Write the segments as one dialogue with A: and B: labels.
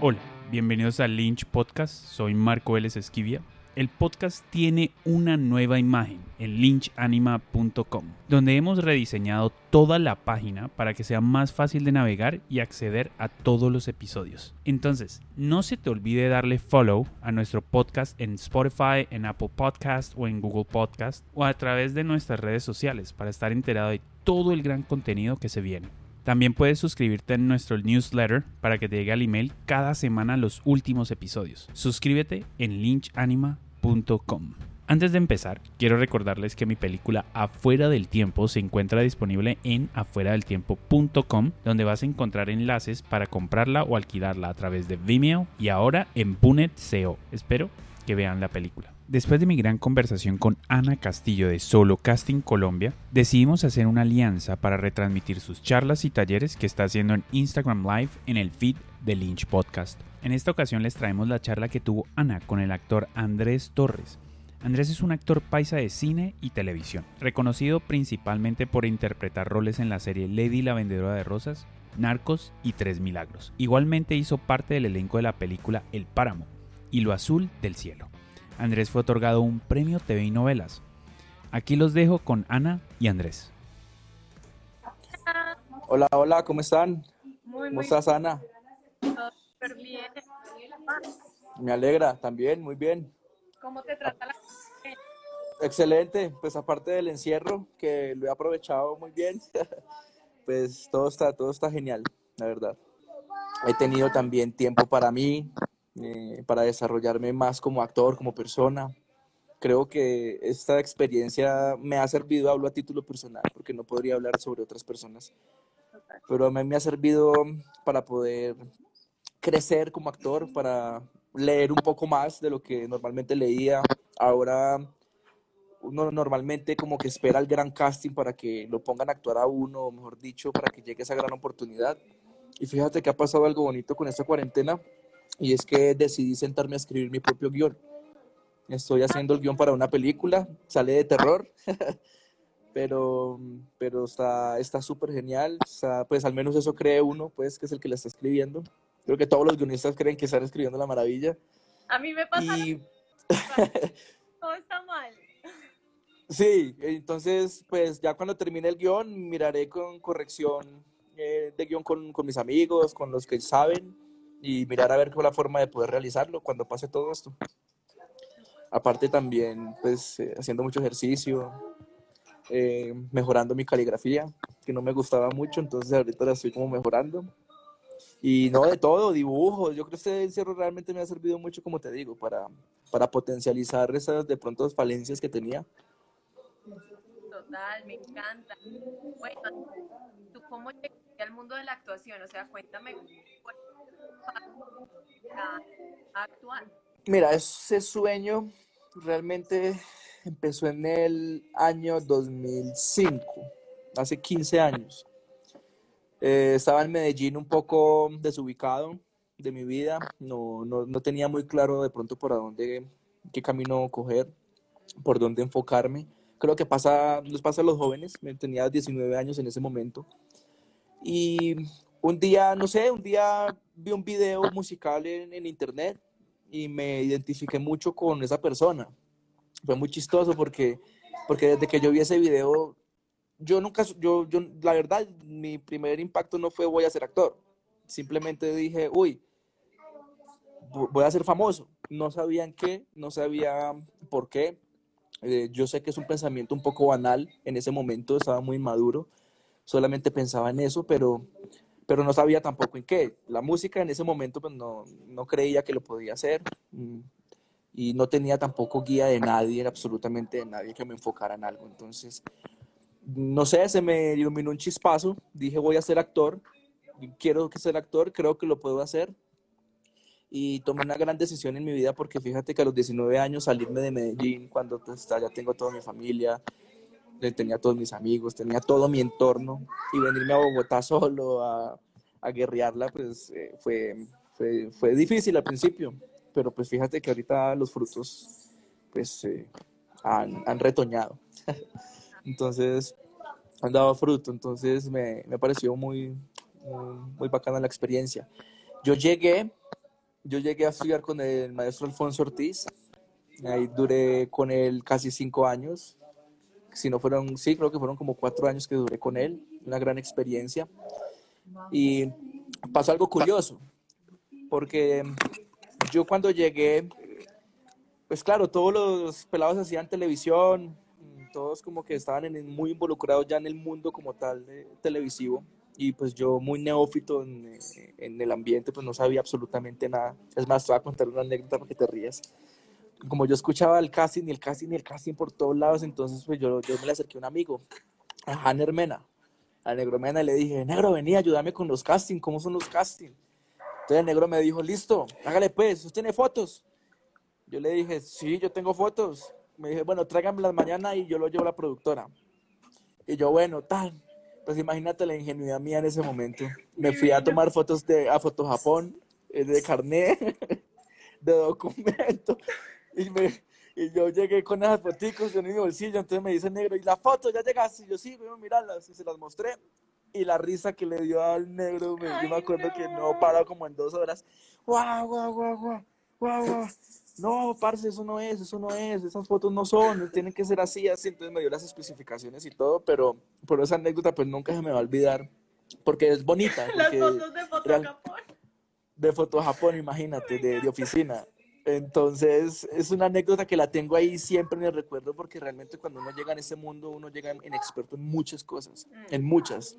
A: Hola, bienvenidos a Lynch Podcast. Soy Marco Vélez Esquivia. El podcast tiene una nueva imagen en lynchanima.com, donde hemos rediseñado toda la página para que sea más fácil de navegar y acceder a todos los episodios. Entonces, no se te olvide darle follow a nuestro podcast en Spotify, en Apple Podcast o en Google Podcast o a través de nuestras redes sociales para estar enterado de todo el gran contenido que se viene. También puedes suscribirte en nuestro newsletter para que te llegue al email cada semana los últimos episodios. Suscríbete en lynchanima.com. Antes de empezar, quiero recordarles que mi película Afuera del Tiempo se encuentra disponible en afueradeltiempo.com, donde vas a encontrar enlaces para comprarla o alquilarla a través de Vimeo y ahora en Punet CO. Espero que vean la película. Después de mi gran conversación con Ana Castillo de Solo Casting Colombia, decidimos hacer una alianza para retransmitir sus charlas y talleres que está haciendo en Instagram Live en el feed de Lynch Podcast. En esta ocasión les traemos la charla que tuvo Ana con el actor Andrés Torres. Andrés es un actor paisa de cine y televisión, reconocido principalmente por interpretar roles en la serie Lady la Vendedora de Rosas, Narcos y Tres Milagros. Igualmente hizo parte del elenco de la película El Páramo y Lo Azul del Cielo. Andrés fue otorgado un premio TV y novelas. Aquí los dejo con Ana y Andrés.
B: Hola, hola, ¿cómo están?
C: Muy,
B: ¿Cómo
C: muy
B: estás, Ana?
C: todo súper bien.
B: Me alegra, también, muy bien.
C: ¿Cómo te trata la
B: Excelente, pues aparte del encierro, que lo he aprovechado muy bien, pues todo está, todo está genial, la verdad. He tenido también tiempo para mí, eh, para desarrollarme más como actor, como persona. Creo que esta experiencia me ha servido, hablo a título personal, porque no podría hablar sobre otras personas, pero a mí me ha servido para poder crecer como actor, para leer un poco más de lo que normalmente leía. Ahora uno normalmente como que espera el gran casting para que lo pongan a actuar a uno, mejor dicho, para que llegue esa gran oportunidad. Y fíjate que ha pasado algo bonito con esta cuarentena y es que decidí sentarme a escribir mi propio guion. Estoy haciendo el guion para una película, sale de terror, pero, pero está está súper genial. O sea, pues al menos eso cree uno, pues que es el que la está escribiendo. Creo que todos los guionistas creen que están escribiendo la maravilla.
C: A mí me pasa
B: Y
C: todo está mal.
B: sí, entonces pues ya cuando termine el guion miraré con corrección eh, de guion con, con mis amigos, con los que saben y mirar a ver cuál es la forma de poder realizarlo cuando pase todo esto. Aparte también, pues, eh, haciendo mucho ejercicio, eh, mejorando mi caligrafía, que no me gustaba mucho, entonces ahorita la estoy como mejorando. Y no de todo, dibujos. Yo creo que este encierro realmente me ha servido mucho, como te digo, para, para potencializar esas de pronto falencias que tenía.
C: Total, me encanta. Bueno, ¿tú cómo llegaste al mundo de la actuación? O sea, cuéntame a.
B: Mira, ese sueño realmente empezó en el año 2005, hace 15 años. Eh, estaba en Medellín un poco desubicado de mi vida, no, no, no tenía muy claro de pronto por dónde, qué camino coger, por dónde enfocarme. Creo que pasa, nos pasa a los jóvenes, tenía 19 años en ese momento. Y un día, no sé, un día vi un video musical en, en internet y me identifiqué mucho con esa persona. Fue muy chistoso porque, porque desde que yo vi ese video, yo nunca, yo, yo, la verdad, mi primer impacto no fue voy a ser actor. Simplemente dije, uy, vo- voy a ser famoso. No sabía en qué, no sabía por qué. Eh, yo sé que es un pensamiento un poco banal. En ese momento estaba muy maduro. Solamente pensaba en eso, pero, pero no sabía tampoco en qué. La música en ese momento pues no, no creía que lo podía hacer. mm, Y no tenía tampoco guía de nadie, absolutamente de nadie que me enfocara en algo. Entonces, no sé, se me iluminó un chispazo. Dije, voy a ser actor. Quiero ser actor, creo que lo puedo hacer. Y tomé una gran decisión en mi vida porque fíjate que a los 19 años salirme de Medellín, cuando pues, ya tengo toda mi familia, tenía todos mis amigos, tenía todo mi entorno, y venirme a Bogotá solo a, a guerrearla, pues eh, fue, fue, fue difícil al principio. Pero pues fíjate que ahorita los frutos pues eh, han, han retoñado. Entonces, han dado fruto. Entonces me, me pareció muy, muy, muy bacana la experiencia. Yo llegué yo llegué a estudiar con el maestro Alfonso Ortiz. Ahí duré con él casi cinco años. Si no fueron, sí, creo que fueron como cuatro años que duré con él. Una gran experiencia. Y pasó algo curioso, porque yo cuando llegué, pues claro, todos los pelados hacían televisión, todos como que estaban muy involucrados ya en el mundo como tal de televisivo y pues yo muy neófito en, eh, en el ambiente, pues no sabía absolutamente nada. Es más, te voy a contar una anécdota para que te rías. Como yo escuchaba el casting y el casting y el casting por todos lados, entonces pues yo, yo me le acerqué a un amigo, a Hanner Mena, al negro Mena, y le dije, negro, vení, ayúdame con los castings, ¿cómo son los castings? Entonces el negro me dijo, listo, hágale pues, ¿usted tiene fotos? Yo le dije, sí, yo tengo fotos. Me dije, bueno, tráiganmelas mañana y yo lo llevo a la productora. Y yo, bueno, tal. Pues imagínate la ingenuidad mía en ese momento. Me fui a tomar fotos de, a Foto Japón, de carnet, de documento. Y, me, y yo llegué con esas fotos en mi bolsillo. Entonces me dice el negro, ¿y la foto ya llegaste? Y yo, sí, voy a mirarlas. Y se las mostré. Y la risa que le dio al negro, me, yo me
C: Ay,
B: acuerdo que no
C: no.
B: paró como en dos horas. ¡Guau, guau, guau, guau! ¡Guau, guau! No, parce, eso no es, eso no es, esas fotos no son, tienen que ser así, así. Entonces me dio las especificaciones y todo, pero por esa anécdota pues nunca se me va a olvidar, porque es bonita.
C: Las
B: porque
C: fotos de Fotocapón.
B: de Foto Japón, imagínate, de, de oficina. Entonces, es una anécdota que la tengo ahí siempre en el recuerdo porque realmente cuando uno llega en ese mundo, uno llega inexperto en muchas cosas,
C: Mm.
B: en muchas.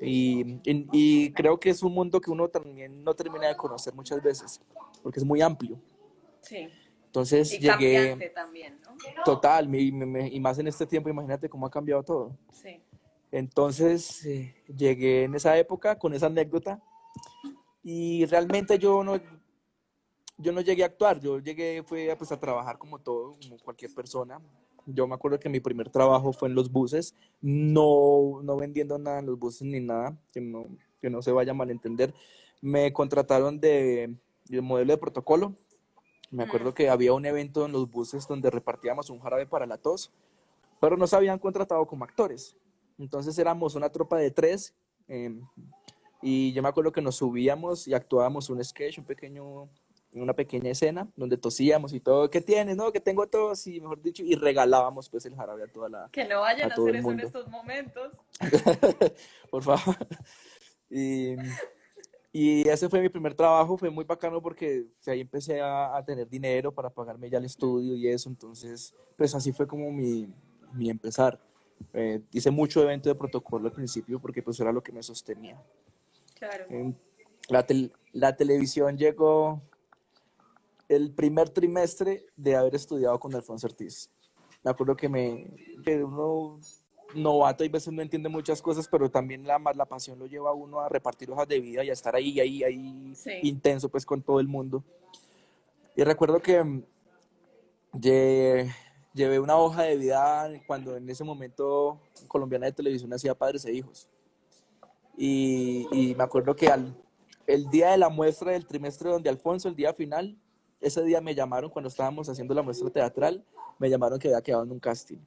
B: Y, y- y creo que es un mundo que uno también no termina de conocer muchas veces, porque es muy amplio.
C: Sí.
B: Entonces,
C: Y
B: llegué
C: también, ¿no?
B: total, mi- y más en este tiempo, imagínate cómo ha cambiado todo.
C: Sí.
B: Entonces, eh, llegué en esa época con esa anécdota y realmente yo no, yo no llegué a actuar, yo llegué fue a, pues, a trabajar como todo, como cualquier persona. Yo me acuerdo que mi primer trabajo fue en los buses, no, no vendiendo nada en los buses ni nada, que no, que no se vaya a malentender. Me contrataron de, de modelo de protocolo. Me acuerdo que había un evento en los buses donde repartíamos un jarabe para la tos, pero nos habían contratado como actores. Entonces éramos una tropa de tres eh, y yo me acuerdo que nos subíamos y actuábamos un sketch, un pequeño, una pequeña escena donde tosíamos y todo. ¿Qué tienes? No, que tengo tos y mejor dicho, y regalábamos pues el jarabe a toda la,
C: Que no vayan
B: A
C: a, hacer eso en estos momentos.
B: por favor. Y, y ese fue mi primer trabajo, fue muy bacano porque ahí empecé a, a tener dinero para pagarme ya el estudio y eso, entonces pues así fue como mi, mi empezar. Eh, hice mucho evento de protocolo al principio porque pues era lo que me sostenía.
C: Claro.
B: En- La, tel- la televisión llegó el primer trimestre de haber estudiado con Alfonso Ortiz. Me acuerdo que, me, que uno novato y veces no entiende muchas cosas, pero también la, la pasión lo lleva a uno a repartir hojas de vida y a estar ahí, ahí, ahí,
C: Sí.
B: intenso pues con todo el mundo. Y recuerdo que mm, lle- llevé una hoja de vida cuando en ese momento colombiana de televisión hacía Padres e Hijos. Y, y me acuerdo que al, el día de la muestra del trimestre donde Alfonso, el día final, ese día me llamaron cuando estábamos haciendo la muestra teatral, me llamaron que había quedado en un casting.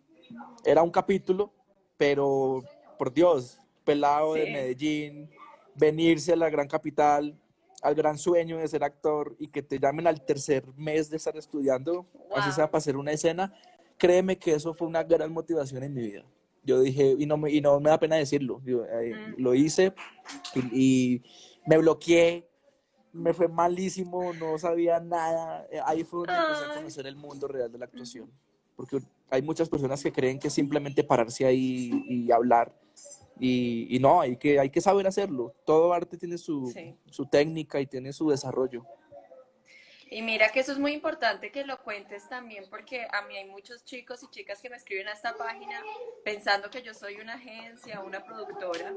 B: Era un capítulo, pero por Dios, pelado de. Medellín, venirse a la gran capital, al gran sueño de ser actor y que te llamen al tercer mes de estar estudiando, así sea para hacer una escena, créeme que eso fue una gran motivación en mi vida. Yo dije, y no me, y no me da pena decirlo, yo, eh,
C: Mm.
B: lo hice y, y me bloqueé, me fue malísimo, no sabía nada. Eh, Ahí fue donde empecé a conocer el mundo real de la actuación. Porque hay muchas personas que creen que es simplemente pararse ahí y hablar. Y, y no, hay que, hay que saber hacerlo. Todo arte tiene su,
C: Sí.
B: su técnica y tiene su desarrollo.
C: Y mira que eso es muy importante que lo cuentes también porque a mí hay muchos chicos y chicas que me escriben a esta página pensando que yo soy una agencia, una productora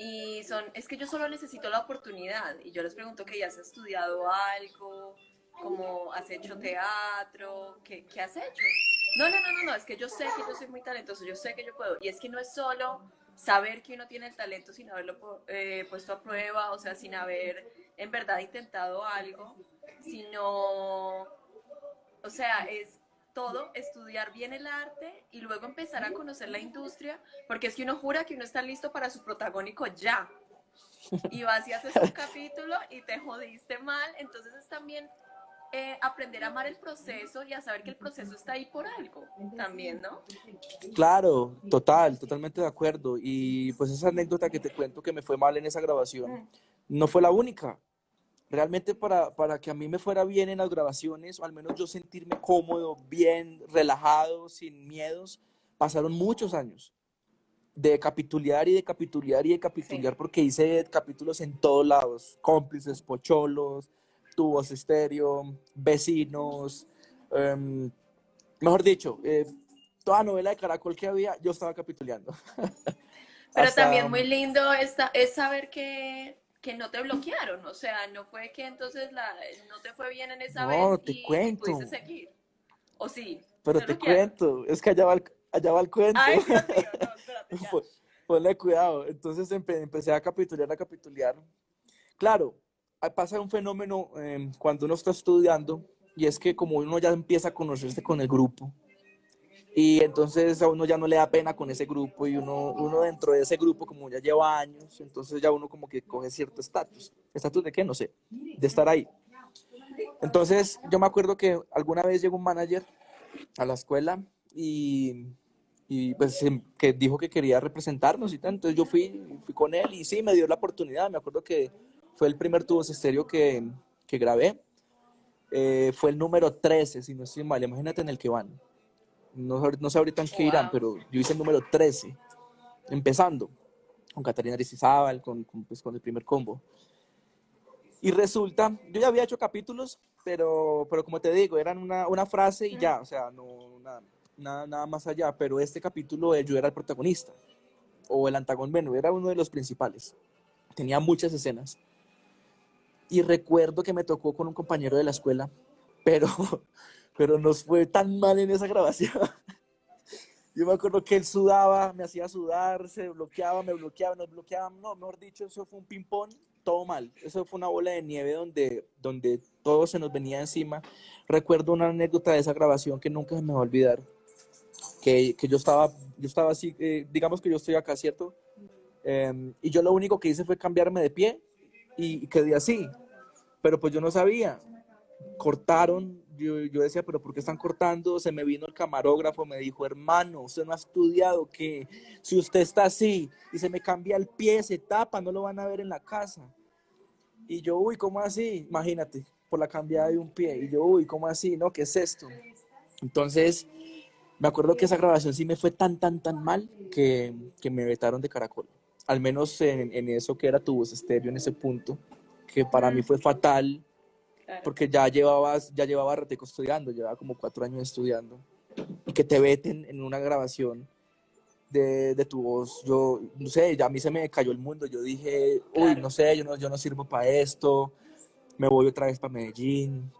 C: y son, es que yo solo necesito la oportunidad. Y yo les pregunto que ya has estudiado algo, como has hecho teatro, ¿qué, qué has hecho? No, no, no, no, no, es que yo sé que yo soy muy talentoso, yo sé que yo puedo. Y es que no es solo saber que uno tiene el talento sin haberlo eh, puesto a prueba, o sea, sin haber en verdad intentado algo, sino, o sea, es todo estudiar bien el arte y luego empezar a conocer la industria, porque es que uno jura que uno está listo para su protagónico ya. y vas y haces un capítulo y te jodiste mal, entonces es también eh, aprender a amar el proceso y a saber que el proceso está ahí por algo también, ¿no?
B: Claro, total, totalmente de acuerdo. Y pues esa anécdota que te cuento que me fue mal en esa grabación
C: Mm.
B: no fue la única. Realmente para, para que a mí me fuera bien en las grabaciones, o al menos yo sentirme cómodo, bien, relajado, sin miedos, pasaron muchos años de capitulear y de capitulear y de capitulear porque hice capítulos en todos lados, cómplices, pocholos, tubos estéreo, vecinos, em, mejor dicho, eh, toda novela de Caracol que había, yo estaba capituleando.
C: Pero
B: Hasta-
C: también muy lindo esta- es saber que, que no te bloquearon, o sea, no fue que entonces la, no te fue bien en esa
B: No,
C: vez
B: te
C: y,
B: cuento.
C: pudiste seguir. ¿O sí?
B: Pero
C: ¿Te bloquearon?
B: cuento, es que allá va el, allá va el cuento.
C: Ay, Dios mío, no, espérate, ya.
B: Ponle cuidado. Entonces empe- empecé a capitular, a capitular. Claro, pasa un fenómeno eh, cuando uno está estudiando y es que como uno ya empieza a conocerse con el grupo y entonces a uno ya no le da pena con ese grupo y uno, uno dentro de ese grupo como ya lleva años, entonces ya uno como que coge cierto estatus. ¿Estatus de qué? No sé, de estar ahí. Entonces yo me acuerdo que alguna vez llegó un manager a la escuela y, y pues em, que dijo que quería representarnos y tal. Entonces yo fui, fui con él y sí, me dio la oportunidad. Me acuerdo que fue el primer tubos estéreo que, que grabé. Eh, fue el número 13, si no estoy mal. Imagínate en el que van. No, no sé ahorita en qué irán,
C: Wow.
B: pero yo hice el número 13, empezando con Catarina Aristizábal, con, con, pues, con el primer combo. Y resulta, yo ya había hecho capítulos, pero, pero como te digo, eran una, una frase y ya, o sea, no nada, nada, nada más allá. Pero este capítulo yo era el protagonista, o el antagonista, bueno, era uno de los principales. Tenía muchas escenas. Y recuerdo que me tocó con un compañero de la escuela, pero, pero nos fue tan mal en esa grabación. Yo me acuerdo que él sudaba, me hacía sudar, se bloqueaba, me bloqueaba, nos bloqueaba. No, mejor dicho, eso fue un ping-pong, todo mal. Eso fue una bola de nieve donde, donde todo se nos venía encima. Recuerdo una anécdota de esa grabación que nunca se me va a olvidar. Que, que yo estaba, yo estaba así, eh, digamos que yo estoy acá, ¿cierto? Em, y yo lo único que hice fue cambiarme de pie y, y quedé así. Pero pues yo no sabía. Cortaron, yo, yo decía, pero ¿por qué están cortando? Se me vino el camarógrafo, me dijo, hermano, usted no ha estudiado que si usted está así y se me cambia el pie, se tapa, no lo van a ver en la casa. Y yo, uy, ¿cómo así? Imagínate, por la cambiada de un pie. Y yo, uy, ¿cómo así? ¿No? ¿Qué es esto? Entonces, me acuerdo que esa grabación sí me fue tan, tan, tan mal que, que me vetaron de Caracol. Al menos en, en eso que era tu voz estéreo, en ese punto, que para mí fue fatal
C: Claro.
B: porque ya llevabas, ya llevaba ratico estudiando, llevaba como cuatro años estudiando, y que te veten en una grabación de, de tu voz, yo, no sé, ya a mí se me cayó el mundo, yo dije, uy,
C: Claro.
B: no sé, yo no, yo no sirvo para esto, me voy otra vez para Medellín,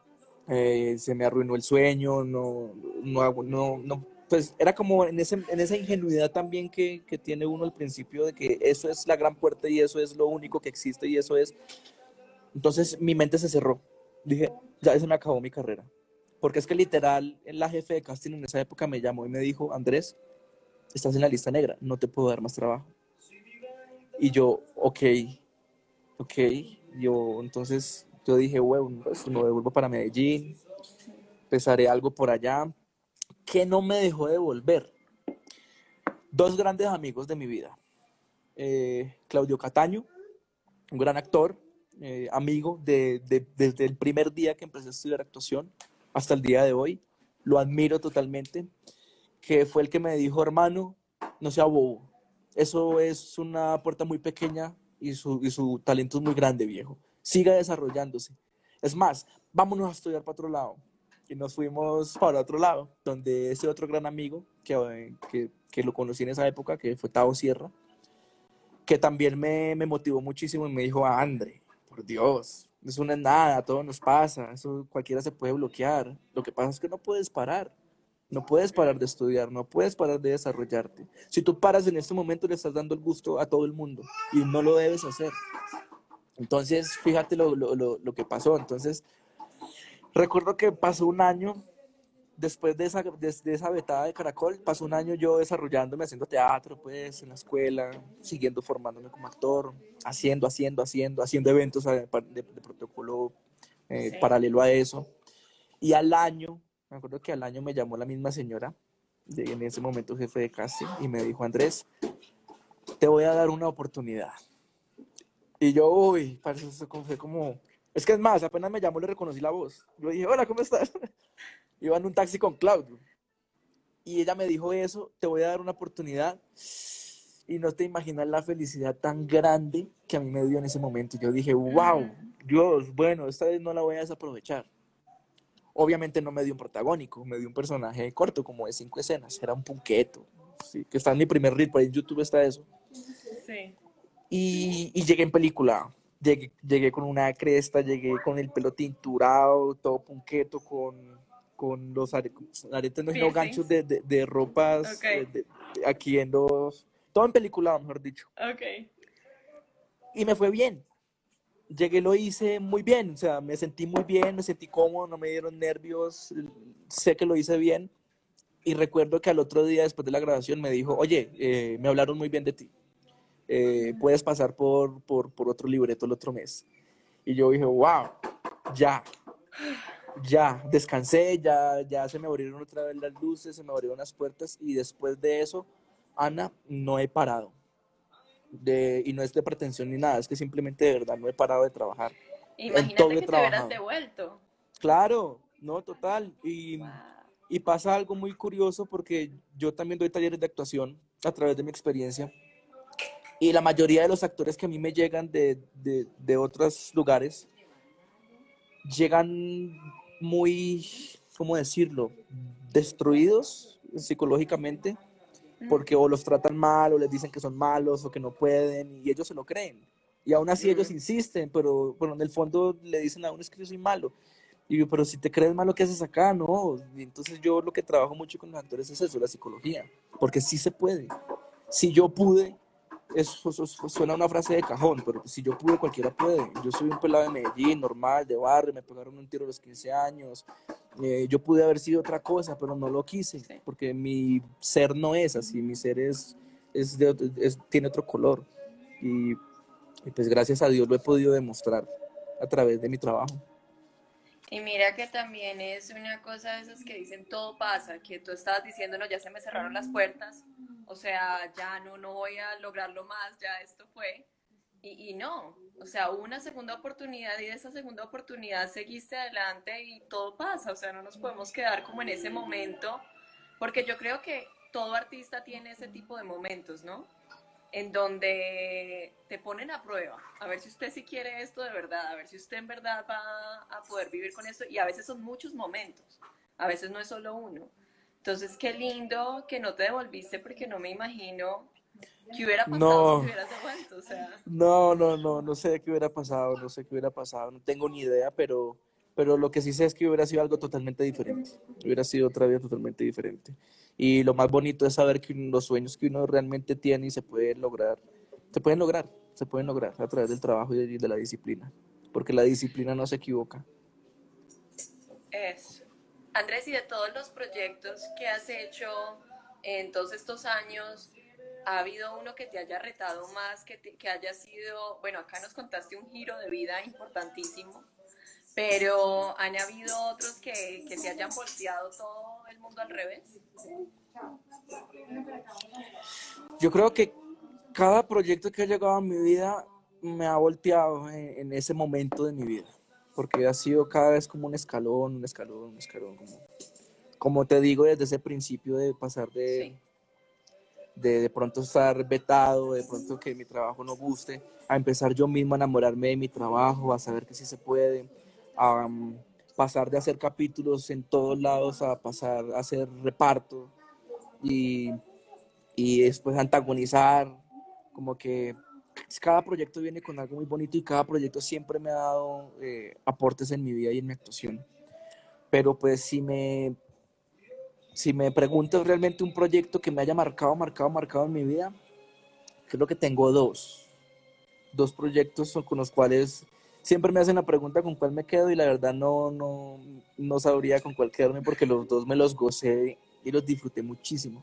B: eh, se me arruinó el sueño, no, no hago, no, no, pues era como en, ese, en esa ingenuidad también que, que tiene uno al principio de que eso es la gran puerta y eso es lo único que existe y eso es, entonces mi mente se cerró. Dije, ya se me acabó mi carrera. Porque es que literal, la jefe de casting en esa época me llamó y me dijo, Andrés, estás en la lista negra, no te puedo dar más trabajo. Y yo, ok, ok. Yo, entonces, yo dije, bueno, pues me devuelvo para Medellín, empezaré algo por allá. ¿Qué no me dejó de volver? Dos grandes amigos de mi vida. Eh, Claudio Cataño, un gran actor, eh, amigo de, de- desde el primer día que empecé a estudiar actuación hasta el día de hoy. Lo admiro totalmente. Que fue el que me dijo, hermano, no sea bobo. Eso es una puerta muy pequeña y su, y su talento es muy grande, viejo. Siga desarrollándose. Es más, vámonos a estudiar para otro lado. Y nos fuimos para otro lado, donde ese otro gran amigo que, que, que lo conocí en esa época, que fue Tavo Sierra, que también me, me motivó muchísimo y me dijo, "Ah, André, Dios, eso no es nada, todo nos pasa, eso cualquiera se puede bloquear. Lo que pasa es que no puedes parar, no puedes parar de estudiar, no puedes parar de desarrollarte. Si tú paras en este momento le estás dando el gusto a todo el mundo y no lo debes hacer. Entonces, fíjate lo, lo, lo, lo que pasó. Entonces, recuerdo que pasó un año después de esa, de, de esa vetada de Caracol, pasó un año yo desarrollándome, haciendo teatro, pues, en la escuela, siguiendo formándome como actor, haciendo, haciendo, haciendo, haciendo eventos de, de- de protocolo eh,
C: Sí.
B: paralelo a eso. Y al año, me acuerdo que al año me llamó la misma señora, en ese momento jefe de casting, y me dijo, Andrés, te voy a dar una oportunidad. Y yo, uy, parece eso fue como... Es que es más, apenas me llamó le reconocí la voz. Yo dije, hola, ¿cómo estás? Iba en un taxi con Claudio. Y ella me dijo eso, te voy a dar una oportunidad. Y no te imaginas la felicidad tan grande que a mí me dio en ese momento. Yo dije, wow, Dios, bueno, esta vez no la voy a desaprovechar. Obviamente no me dio un protagónico, me dio un personaje corto, como de cinco escenas. Era un punqueto, sí, que está en mi primer reel, por ahí en YouTube está eso.
C: Sí.
B: Y, y llegué en película. Llegué, llegué con una cresta, llegué con el pelo tinturado, todo punqueto, con, con los are- aretes, no,
C: Piercings.
B: ganchos de, de, de ropas
C: Ok.
B: eh, de- aquí en dos. Todo en película, mejor dicho.
C: Ok.
B: Y me fue bien. Llegué, lo hice muy bien, o sea, me sentí muy bien, me sentí cómodo, no me dieron nervios, sé que lo hice bien. Y recuerdo que al otro día, después de la grabación, me dijo, oye, eh, me hablaron muy bien de ti. Eh, puedes pasar por, por, por otro libreto el otro mes. Y yo dije, wow, ya, ya, descansé, ya, ya se me abrieron otra vez las luces, se me abrieron las puertas y después de eso, Ana, no he parado. De, y no es de pretensión ni nada, es que simplemente de verdad no he parado de trabajar.
C: Imagínate que te hubieras devuelto.
B: Claro, no, total. Y,
C: Wow.
B: y pasa algo muy curioso porque yo también doy talleres de actuación a través de mi experiencia. Y la mayoría de los actores que a mí me llegan de, de, de otros lugares llegan muy, ¿cómo decirlo? Destruidos psicológicamente porque o los tratan mal o les dicen que son malos o que no pueden y ellos se lo creen. Y aún así ellos insisten, pero, pero en el fondo le dicen a uno es que yo soy malo. Y yo, pero si te crees malo, ¿qué haces acá? No. Y entonces yo lo que trabajo mucho con los actores es eso, la psicología, porque sí se puede. Si yo pude, eso, eso- eso suena una frase de cajón, pero si yo pude, cualquiera puede. Yo soy un pelado de Medellín, normal, de barrio, me pegaron un tiro a los 15 años. Eh, yo pude haber sido otra cosa, pero no lo quise,
C: Sí.
B: porque mi ser no es así, mi ser es, es de otro- es- tiene otro color. Y, y pues gracias a Dios lo he podido demostrar a través de mi trabajo.
C: Y mira que también es una cosa de esas que dicen todo pasa, que tú estabas diciendo, no, ya se me cerraron las puertas, o sea, ya no, no voy a lograrlo más, ya esto fue. Y, y no, o sea, hubo una segunda oportunidad y de esa segunda oportunidad seguiste adelante y todo pasa, o sea, no nos podemos quedar como en ese momento, porque yo creo que todo artista tiene ese tipo de momentos, ¿no? En donde te ponen a prueba, a ver si usted sí quiere esto de verdad, a ver si usted en verdad va a poder vivir con esto, y a veces son muchos momentos, a veces no es solo uno. Entonces, qué lindo que no te devolviste porque no me imagino qué hubiera pasado
B: No.
C: si hubieras devuelto, o sea,
B: No, no, no, no sé qué hubiera pasado, no sé qué hubiera pasado, no tengo ni idea, pero, pero lo que sí sé es que hubiera sido algo totalmente diferente, hubiera sido otra vida totalmente diferente. Y lo más bonito es saber que los sueños que uno realmente tiene y se pueden lograr, se pueden lograr, se pueden lograr a través del trabajo y de, la disciplina, porque la disciplina no se equivoca.
C: Eso. Andrés, y de todos los proyectos que has hecho en todos estos años, ¿ha habido uno que te haya retado más, que, te- que haya sido, bueno, acá nos contaste un giro de vida importantísimo, pero ¿han habido otros que, que te hayan volteado todo el mundo al revés?
B: Yo creo que cada proyecto que ha llegado a mi vida me ha volteado en, en ese momento de mi vida, porque ha sido cada vez como un escalón, un escalón, un escalón, como, como te digo desde ese principio de pasar de,
C: Sí.
B: de de pronto estar vetado, de pronto que mi trabajo no guste, a empezar yo mismo a enamorarme de mi trabajo, a saber que sí se puede, a um, pasar de hacer capítulos en todos lados a pasar a hacer reparto y, y después antagonizar, como que cada proyecto viene con algo muy bonito y cada proyecto siempre me ha dado eh, aportes en mi vida y en mi actuación. Pero pues si me, si me preguntas realmente un proyecto que me haya marcado, marcado, marcado en mi vida, creo que tengo dos. Dos proyectos con los cuales siempre me hacen la pregunta con cuál me quedo y la verdad no, no, no sabría con cuál quedarme porque los dos me los gocé y los disfruté muchísimo.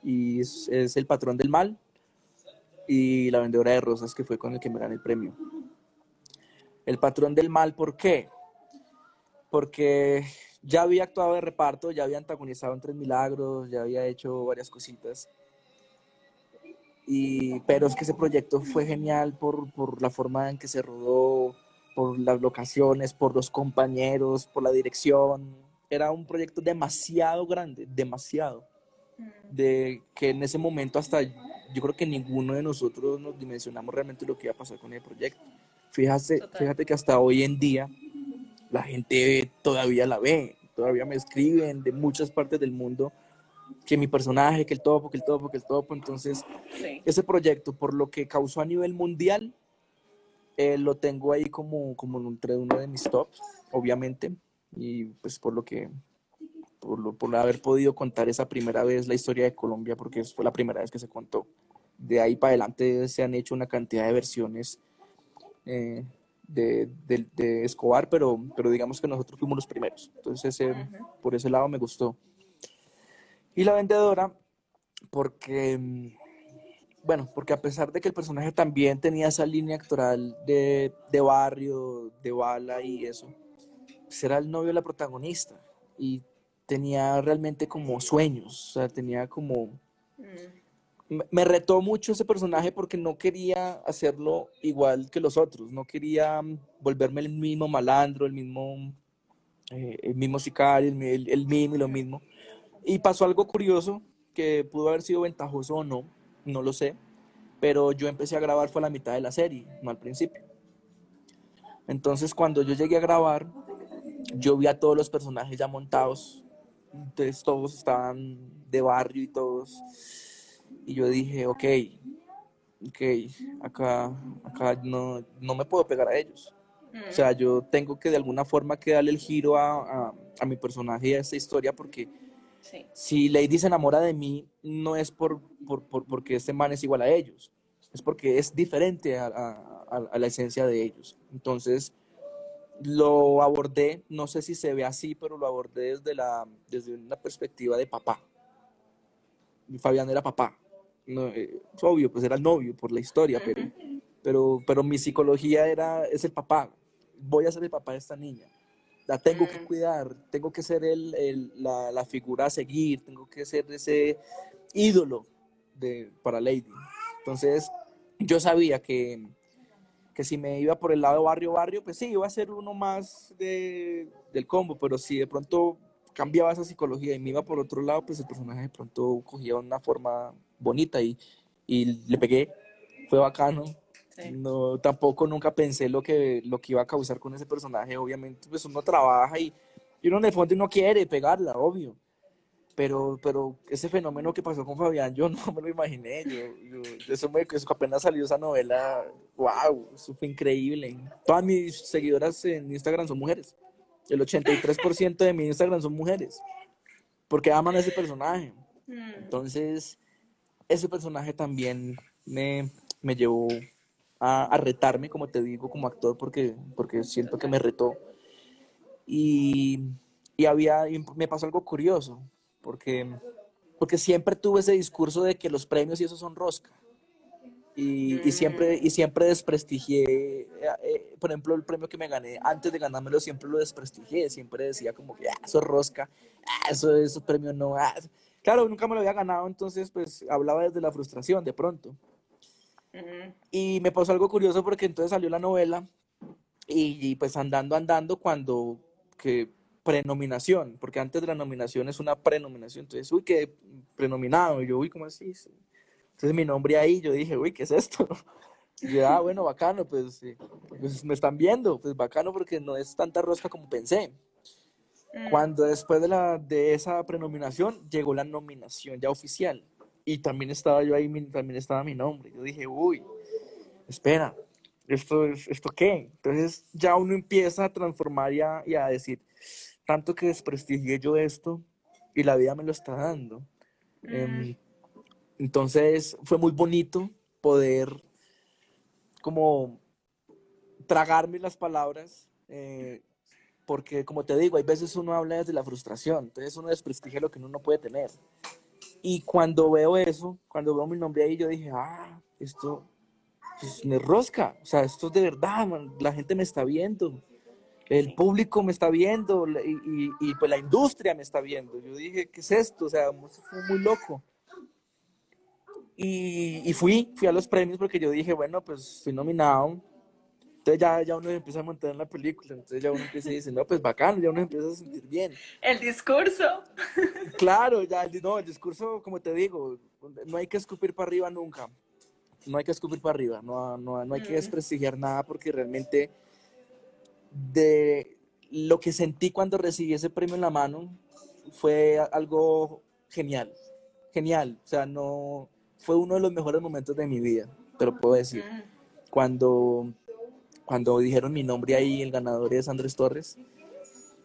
B: Y es, es El Patrón del Mal y La Vendedora de Rosas, que fue con el que me gané el premio. El Patrón del Mal, ¿por qué? Porque ya había actuado de reparto, ya había antagonizado en Tres Milagros, ya había hecho varias cositas. Y, pero es que ese proyecto fue genial por, por la forma en que se rodó, por las locaciones, por los compañeros, por la dirección. Era un proyecto demasiado grande, demasiado. De que en ese momento hasta yo creo que ninguno de nosotros nos dimensionamos realmente lo que iba a pasar con el proyecto. Fíjate, fíjate que hasta hoy en día la gente todavía la ve, todavía me escriben de muchas partes del mundo que mi personaje, que el topo, que el topo, que el topo. Entonces, ese proyecto, por lo que causó a nivel mundial, eh, lo tengo ahí como, como entre uno de mis tops, obviamente, y pues por lo que, por, lo, por haber podido contar esa primera vez la historia de Colombia, porque fue la primera vez que se contó. De ahí para adelante se han hecho una cantidad de versiones eh, de, de, Escobar, pero, pero digamos que nosotros fuimos los primeros. Entonces, por ese lado me gustó. Y la vendedora, porque mm, bueno, porque a pesar de que el personaje también tenía esa línea actoral de, barrio, de bala y eso, pues era el novio de la protagonista y tenía realmente como sueños, o sea, tenía como... Mm. Me, retó mucho ese personaje porque no quería hacerlo igual que los otros, no quería mm, volverme el mismo malandro, el mismo, eh, el mismo sicario, el, el mismo y lo mismo. Y pasó algo curioso que pudo haber sido ventajoso o no, no lo sé, pero yo empecé a grabar fue a la mitad de la serie, no al principio. Entonces cuando yo llegué a grabar, yo vi a todos los personajes ya montados, entonces todos estaban de barrio y todos, y yo dije, ok, ok, acá, acá no, no me puedo pegar a ellos. O sea, yo tengo que de alguna forma que darle el giro a, a, a mi personaje y a esta historia porque si Lady se enamora de mí, no es por, por, porque este man es igual a ellos, es porque es diferente a, a, la esencia de ellos. Entonces, lo abordé, no sé si se ve así, pero lo abordé desde, la, desde una perspectiva de papá. Fabián era papá. No, eh, es obvio, pues era el novio por la historia, pero, pero, pero mi psicología era, es el papá. Voy a ser el papá de esta niña la tengo que mm. cuidar, tengo que ser el, la, figura a seguir, tengo que ser ese ídolo de, para Lady. Entonces, yo sabía que, que si me iba por el lado barrio-barrio, pues sí, iba a ser uno más de, del combo, pero si de pronto cambiaba esa psicología y me iba por otro lado, pues el personaje de pronto cogía una forma bonita y, y le pegué, fue bacano, no, tampoco nunca pensé lo que, lo que iba a causar con ese personaje. Obviamente, pues uno trabaja y, y uno en el fondo no quiere pegarla, obvio. Pero, pero ese fenómeno que pasó con Fabián, yo no me lo imaginé. Yo, eso, me, eso apenas salió esa novela, wow, eso fue increíble. Todas mis seguidoras en Instagram son mujeres. El 83% de mi Instagram son mujeres. Porque aman a ese personaje. Mm. Entonces, ese personaje también me, me llevó a, retarme, como te digo, como actor, porque, porque siento que me retó. Y, y había, me pasó algo curioso, porque, porque siempre tuve ese discurso de que los premios y eso son rosca. Y, y, siempre, y siempre desprestigié, eh, eh, por ejemplo, el premio que me gané, antes de ganármelo siempre lo desprestigié, siempre decía como que ah, eso es rosca, ah, eso, es premio no. Ah". Claro, nunca me lo había ganado, entonces pues hablaba desde la frustración de pronto. Y me pasó algo curioso porque entonces salió la novela y, pues andando, andando, cuando que prenominación, porque antes de la nominación es una prenominación, entonces, uy, qué prenominado, y yo, uy, ¿cómo así? Entonces mi nombre ahí, yo dije, uy, ¿qué es esto? Y yo, ah, bueno, bacano, pues, pues, me están viendo, pues bacano porque no es tanta rosca como pensé. Mm. Cuando después de, la, de esa prenominación llegó la nominación ya oficial y también estaba yo ahí, también estaba mi nombre. Yo dije, uy, espera, ¿esto, es, ¿esto qué? Entonces ya uno empieza a transformar y a, y a decir, tanto que desprestigié yo esto y la vida me lo está dando. Em, mm. entonces fue muy bonito poder como tragarme las palabras, eh, porque como te digo, hay veces uno habla desde la frustración, entonces uno desprestigia lo que uno no puede tener. Y cuando veo eso, cuando veo mi nombre ahí, yo dije, ah, esto pues, me rosca, o sea, esto es de verdad, la gente me está viendo, el público me está viendo y, y, pues la industria me está viendo. Yo dije, ¿qué es esto? O sea, fue muy loco. Y, y, fui, fui a los premios porque yo dije, bueno, pues fui nominado. Entonces ya, ya uno empieza a montar en la película, entonces ya uno empieza a decir, no, pues bacano, ya uno empieza a sentir bien.
C: El discurso.
B: Claro, ya, no, el discurso, como te digo, no hay que escupir para arriba nunca. No hay que escupir para arriba, no, no, no hay que desprestigiar nada porque realmente de lo que sentí cuando recibí ese premio en la mano fue algo genial, genial, o sea, no, fue uno de los mejores momentos de mi vida, te lo puedo decir. Cuando, cuando dijeron mi nombre ahí, el ganador es Andrés Torres,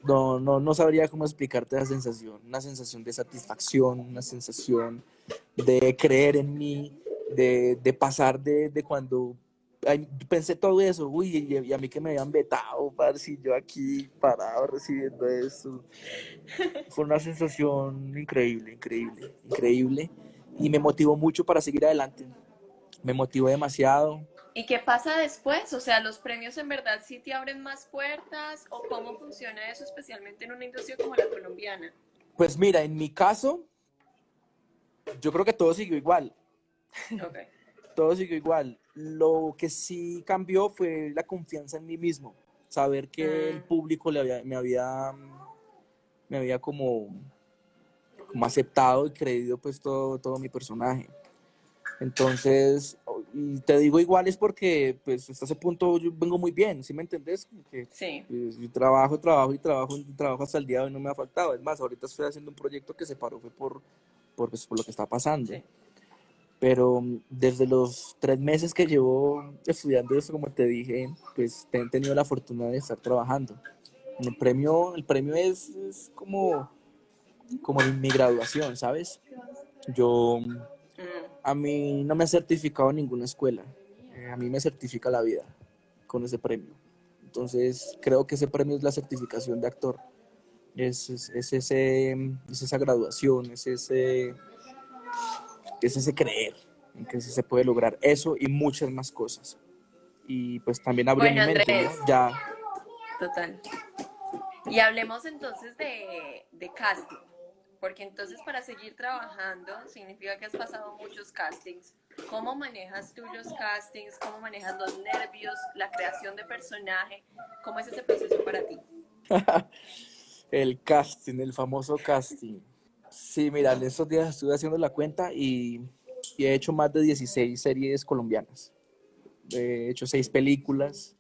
B: no, no, no sabría cómo explicarte la sensación, una sensación de satisfacción, una sensación de creer en mí, de, de pasar de, de cuando pensé todo eso, uy, y, a mí que me habían vetado, para si yo aquí parado recibiendo eso. Fue una sensación increíble, increíble, increíble. Y me motivó mucho para seguir adelante. Me motivó demasiado.
C: ¿Y qué pasa después? O sea, ¿los premios en verdad sí te abren más puertas? ¿O cómo funciona eso, especialmente en una industria como la colombiana?
B: Pues mira, en mi caso, yo creo que todo siguió igual. Okay todo siguió igual. Lo que sí cambió fue la confianza en mí mismo, saber que el mm. público le había, me había, me había como, como aceptado y creído pues todo, todo mi personaje. Entonces, te digo igual es porque pues hasta ese punto yo vengo muy bien, ¿sí me entendés?
C: sí.
B: Pues, yo trabajo, trabajo y trabajo, trabajo hasta el día de hoy no me ha faltado. Es más, ahorita estoy haciendo un proyecto que se paró fue por, por, pues, por lo que está pasando. Sí pero desde los tres meses que llevo estudiando eso, como te dije, pues he tenido la fortuna de estar trabajando. El premio, el premio es, es como, como mi graduación, ¿sabes? Yo, a mí no me ha certificado ninguna escuela, eh, a mí me certifica la vida con ese premio. Entonces, creo que ese premio es la certificación de actor. Es, es, es ese, es esa graduación, es ese es ese creer en que se puede lograr eso y muchas más cosas. Y pues también abrió mi mente, Ya.
C: Total. Y hablemos entonces de, de casting, porque entonces para seguir trabajando significa que has pasado muchos castings. ¿Cómo manejas tú los castings? ¿Cómo manejas los nervios, la creación de personaje? ¿Cómo es ese proceso para ti?
B: el casting, el famoso casting. Sí, mira, en estos días estuve haciendo la cuenta y, he hecho más de 16 series colombianas. He hecho 6 películas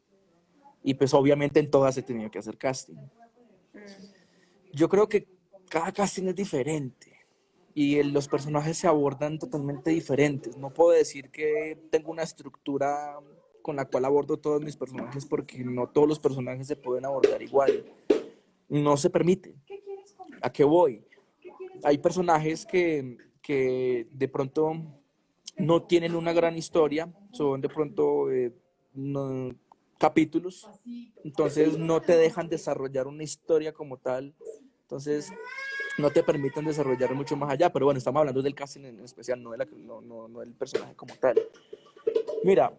B: y pues obviamente en todas he tenido que hacer casting. Yo creo que cada casting es diferente y los personajes se abordan totalmente diferentes. No puedo decir que tengo una estructura con la cual abordo todos mis personajes porque no todos los personajes se pueden abordar igual. No se permite. ¿A qué voy? hay personajes que, que, de pronto no tienen una gran historia, son de pronto eh, capítulos, entonces no te dejan desarrollar una historia como tal, entonces no te permiten desarrollar mucho más allá, pero bueno, estamos hablando del casting en especial, no, de la, no, no, no del personaje como tal. Mira,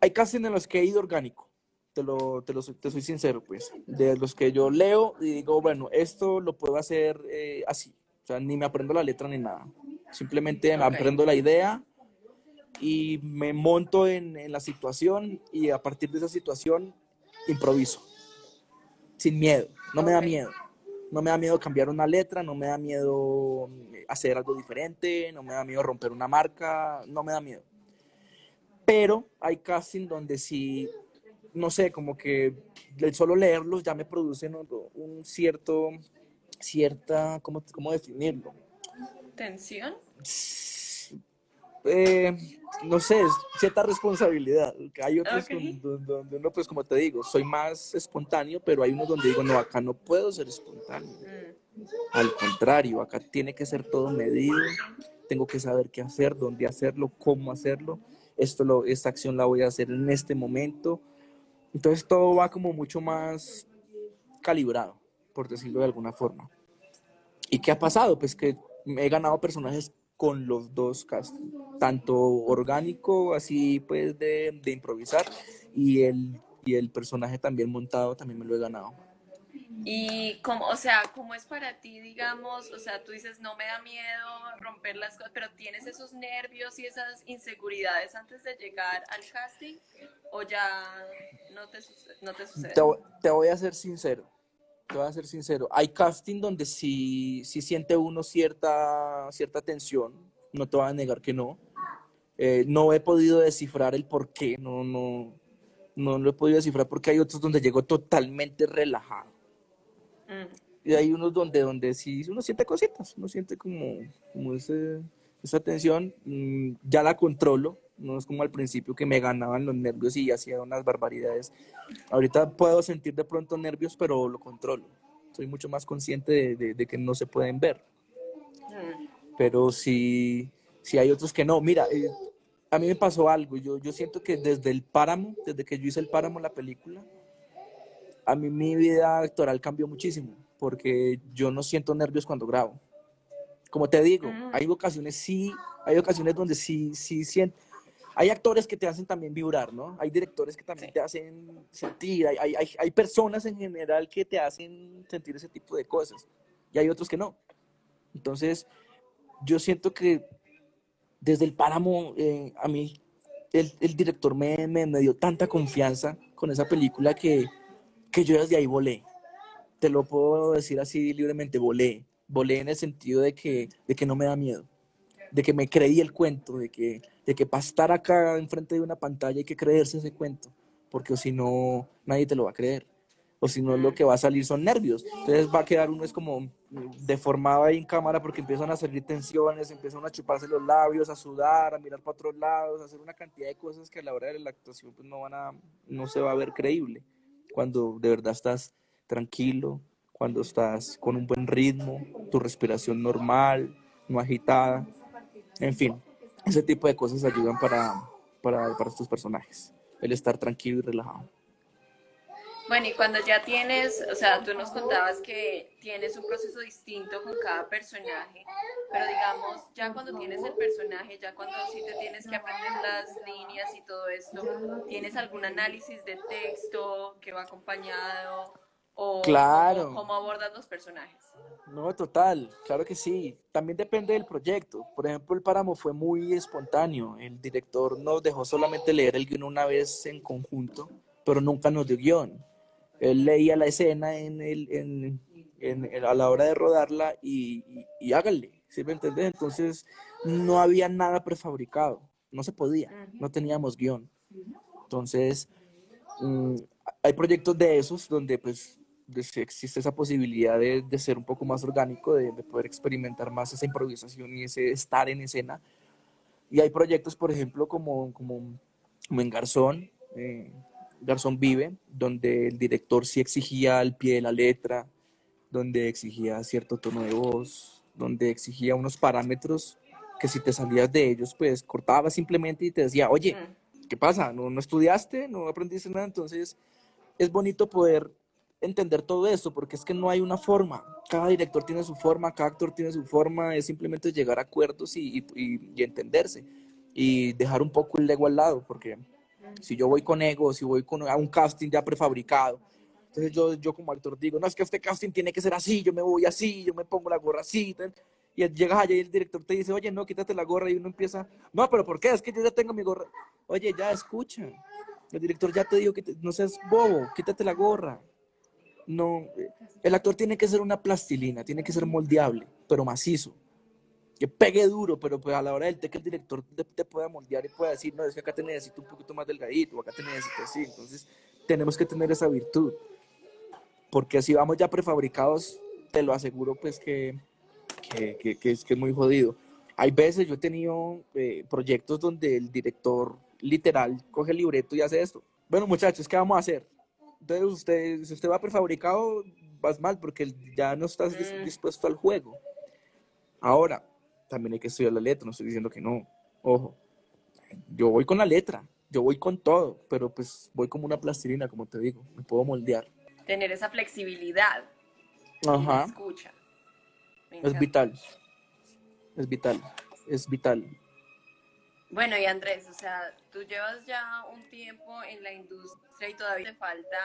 B: hay casting en los que he ido orgánico, te lo, te lo te soy sincero, pues, de los que yo leo y digo, bueno, esto lo puedo hacer eh, así, o sea, ni me aprendo la letra ni nada, simplemente me aprendo la idea y me monto en, en, la situación y a partir de esa situación improviso, sin miedo, no me da miedo, no me da miedo cambiar una letra, no me da miedo hacer algo diferente, no me da miedo romper una marca, no me da miedo. Pero hay casting donde si no sé, como que el solo leerlos ya me producen un cierto, cierta, ¿cómo, cómo definirlo?
C: ¿Tensión?
B: Eh, no sé, cierta responsabilidad. Hay otros donde, uno, pues como te digo, soy más espontáneo, pero hay unos donde digo, no, acá no puedo ser espontáneo. Mm. Al contrario, acá tiene que ser todo medido, tengo que saber qué hacer, dónde hacerlo, cómo hacerlo esto lo, esta acción la voy a hacer en este momento. Entonces todo va como mucho más calibrado, por decirlo de alguna forma. ¿Y qué ha pasado? Pues que he ganado personajes con los dos cast, tanto orgánico, así pues de, de improvisar, y el, y el personaje también montado también me lo he ganado.
C: Y como, o sea, ¿cómo es para ti, digamos? O sea, tú dices, no me da miedo romper las cosas, pero ¿tienes esos nervios y esas inseguridades antes de llegar al casting? ¿O ya no te, no te sucede?
B: Te, te voy a ser sincero, te voy a ser sincero. Hay casting donde sí, sí siente uno cierta, cierta tensión, no te voy a negar que no. Eh, no he podido descifrar el por qué, no, no, no lo he podido descifrar porque hay otros donde llego totalmente relajado.
C: Mm.
B: Y hay unos donde, donde sí uno siente cositas, uno siente como, como ese, esa tensión, mm, ya la controlo, no es como al principio que me ganaban los nervios y hacía unas barbaridades. Ahorita puedo sentir de pronto nervios, pero lo controlo. Soy mucho más consciente de, de- de que no se pueden ver,
C: Mm.
B: pero sí, sí hay otros que no. Mira, eh, a mí me pasó algo, yo, yo siento que desde el páramo, desde que yo hice el páramo, la película, a mí mi vida actoral cambió muchísimo, porque yo no siento nervios cuando grabo. Como te digo,
C: Mm.
B: hay ocasiones sí, hay ocasiones donde sí, sí siento. Hay actores que te hacen también vibrar, ¿no? Hay directores que también
C: Sí.
B: te hacen sentir, hay, hay, hay, personas en general que te hacen sentir ese tipo de cosas, y hay otros que no. Entonces, yo siento que desde el páramo, eh, a mí, el, el director me, me, me dio tanta confianza con esa película que, que yo desde ahí volé. Te lo puedo decir así libremente, volé. Volé en el sentido de que, de que no me da miedo, de que me creí el cuento, de que, de que para estar acá enfrente de una pantalla hay que creerse ese cuento, porque si no, nadie te lo va a creer. O si no, lo que va a salir son nervios. Entonces va a quedar uno es como deformado ahí en cámara porque empiezan a salir tensiones, empiezan a chuparse los labios, a sudar, a mirar para otros lados, a hacer una cantidad de cosas que a la hora de la actuación pues no van a, no se va a ver creíble. Cuando de verdad estás tranquilo, cuando estás con un buen ritmo, tu respiración normal, no agitada, en fin, ese tipo de cosas ayudan para, para, para estos personajes, el estar tranquilo y relajado.
C: Bueno, y cuando ya tienes, o sea, tú nos contabas que tienes un proceso distinto con cada personaje, pero digamos, ya cuando tienes el personaje, ya cuando sí te tienes que aprender las líneas y todo esto, ¿tienes algún análisis de texto que va acompañado o
B: Claro.
C: cómo, cómo abordas los personajes?
B: No, total, claro que sí. También depende del proyecto. Por ejemplo, el Páramo fue muy espontáneo. El director nos dejó solamente leer el guion una vez en conjunto, pero nunca nos dio guion. Él leía la escena en el, en, en- en- a la hora de rodarla y, y, y háganle, ¿sí me entendés? Entonces, no había nada prefabricado, no se podía, no teníamos guion. Entonces, mm, hay proyectos de esos donde pues de- sí existe esa posibilidad de, de ser un poco más orgánico, de, de poder experimentar más esa improvisación y ese estar en escena. Y hay proyectos, por ejemplo, como, como, como en Garzón, eh, Garzón Vive, donde el director sí exigía al pie de la letra, donde exigía cierto tono de voz, donde exigía unos parámetros que si te salías de ellos, pues cortaba simplemente y te decía, oye,
C: Mm.
B: ¿qué pasa? ¿No, no estudiaste? ¿No aprendiste nada? Entonces, es bonito poder entender todo esto, porque es que no hay una forma. Cada director tiene su forma, cada actor tiene su forma, es simplemente llegar a acuerdos y, y- y- entenderse y dejar un poco el ego al lado, porque si yo voy con ego, si voy con, a un casting ya prefabricado, entonces yo, yo como actor digo, no, es que este casting tiene que ser así, yo me voy así, yo me pongo la gorra así, y llegas allá y el director te dice, oye, no, quítate la gorra, y uno empieza, no, pero ¿por qué? Es que yo ya tengo mi gorra. Oye, ya, escucha, el director ya te dijo que te- no seas bobo, quítate la gorra. No, eh, el actor tiene que ser una plastilina, tiene que ser moldeable, pero macizo. Que pegue duro, pero pues a la hora del té que el director te, te pueda moldear y pueda decir, no, es que acá te necesito un poquito más delgadito, acá te necesito así. Entonces, tenemos que tener esa virtud. Porque si vamos ya prefabricados, te lo aseguro, pues que, que, que- que es, que es muy jodido. Hay veces, yo he tenido eh, proyectos donde el director literal coge el libreto y hace esto. Bueno, muchachos, ¿qué vamos a hacer? Entonces, usted, si usted va prefabricado, vas mal porque ya no estás
C: Mm.
B: dispuesto al juego. Ahora, también hay que estudiar la letra, no estoy diciendo que no. Ojo, yo voy con la letra, yo voy con todo, pero pues voy como una plastilina, como te digo, me puedo moldear.
C: Tener esa flexibilidad.
B: Ajá.
C: escucha.
B: Es vital. Es vital. Es vital.
C: Bueno, y Andrés, o sea, tú llevas ya un tiempo en la industria y todavía te falta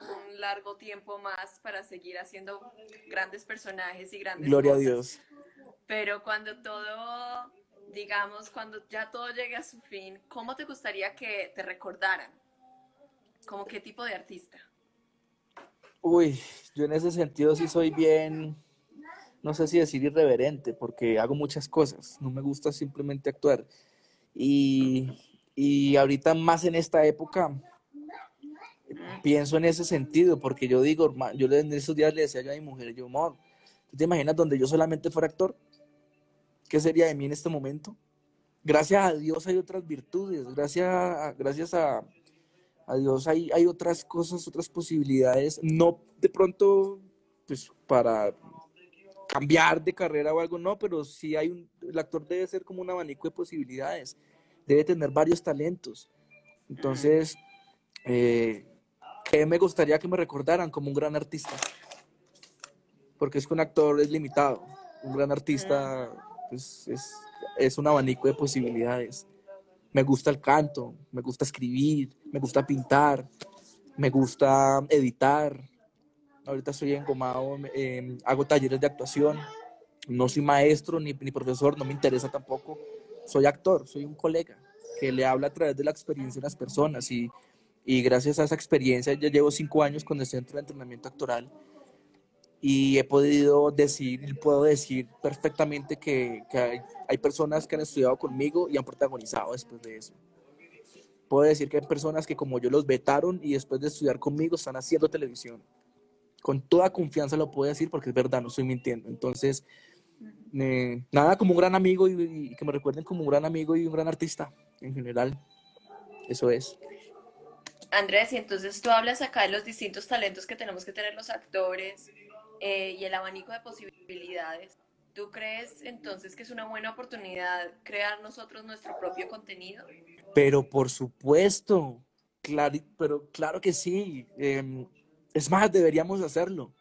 C: un largo tiempo más para seguir haciendo grandes personajes y grandes
B: Gloria
C: cosas.
B: a Dios.
C: Pero cuando todo, digamos, cuando ya todo llegue a su fin, ¿cómo te gustaría que te recordaran? ¿Cómo qué tipo de artista?
B: Uy, yo en ese sentido sí soy bien, no sé si decir irreverente, porque hago muchas cosas. No me gusta simplemente actuar. Y, y ahorita más en esta época pienso en ese sentido, porque yo digo, yo en esos días le decía yo a mi mujer, yo, amor, ¿tú te imaginas donde yo solamente fuera actor? ¿Qué sería de mí en este momento? Gracias a Dios hay otras virtudes, gracias a, gracias a, a Dios hay, hay otras cosas, otras posibilidades, no de pronto, pues para cambiar de carrera o algo, no, pero sí hay un, el actor debe ser como un abanico de posibilidades, debe tener varios talentos. Entonces, eh, ¿qué me gustaría que me recordaran como un gran artista? Porque es que un actor es limitado, un gran artista pues, es, es un abanico de posibilidades. Me gusta el canto, me gusta escribir, me gusta pintar, me gusta editar. Ahorita estoy engomado, eh, hago talleres de actuación. No soy maestro ni, ni profesor, no me interesa tampoco. Soy actor, soy un colega que le habla a través de la experiencia de las personas y, y gracias a esa experiencia ya llevo cinco años con el Centro de Entrenamiento Actoral y he podido decir, puedo decir perfectamente que, que hay, hay personas que han estudiado conmigo y han protagonizado después de eso. Puedo decir que hay personas que como yo los vetaron y después de estudiar conmigo están haciendo televisión. Con toda confianza lo puedo decir porque es verdad, no estoy mintiendo. Entonces, eh, nada como un gran amigo y, y que me recuerden como un gran amigo y un gran artista en general. Eso es.
C: Andrés, y entonces tú hablas acá de los distintos talentos que tenemos que tener los actores eh, y el abanico de posibilidades. ¿Tú crees entonces que es una buena oportunidad crear nosotros nuestro propio contenido?
B: Pero por supuesto, claro, pero claro que sí. Eh, es más, deberíamos hacerlo,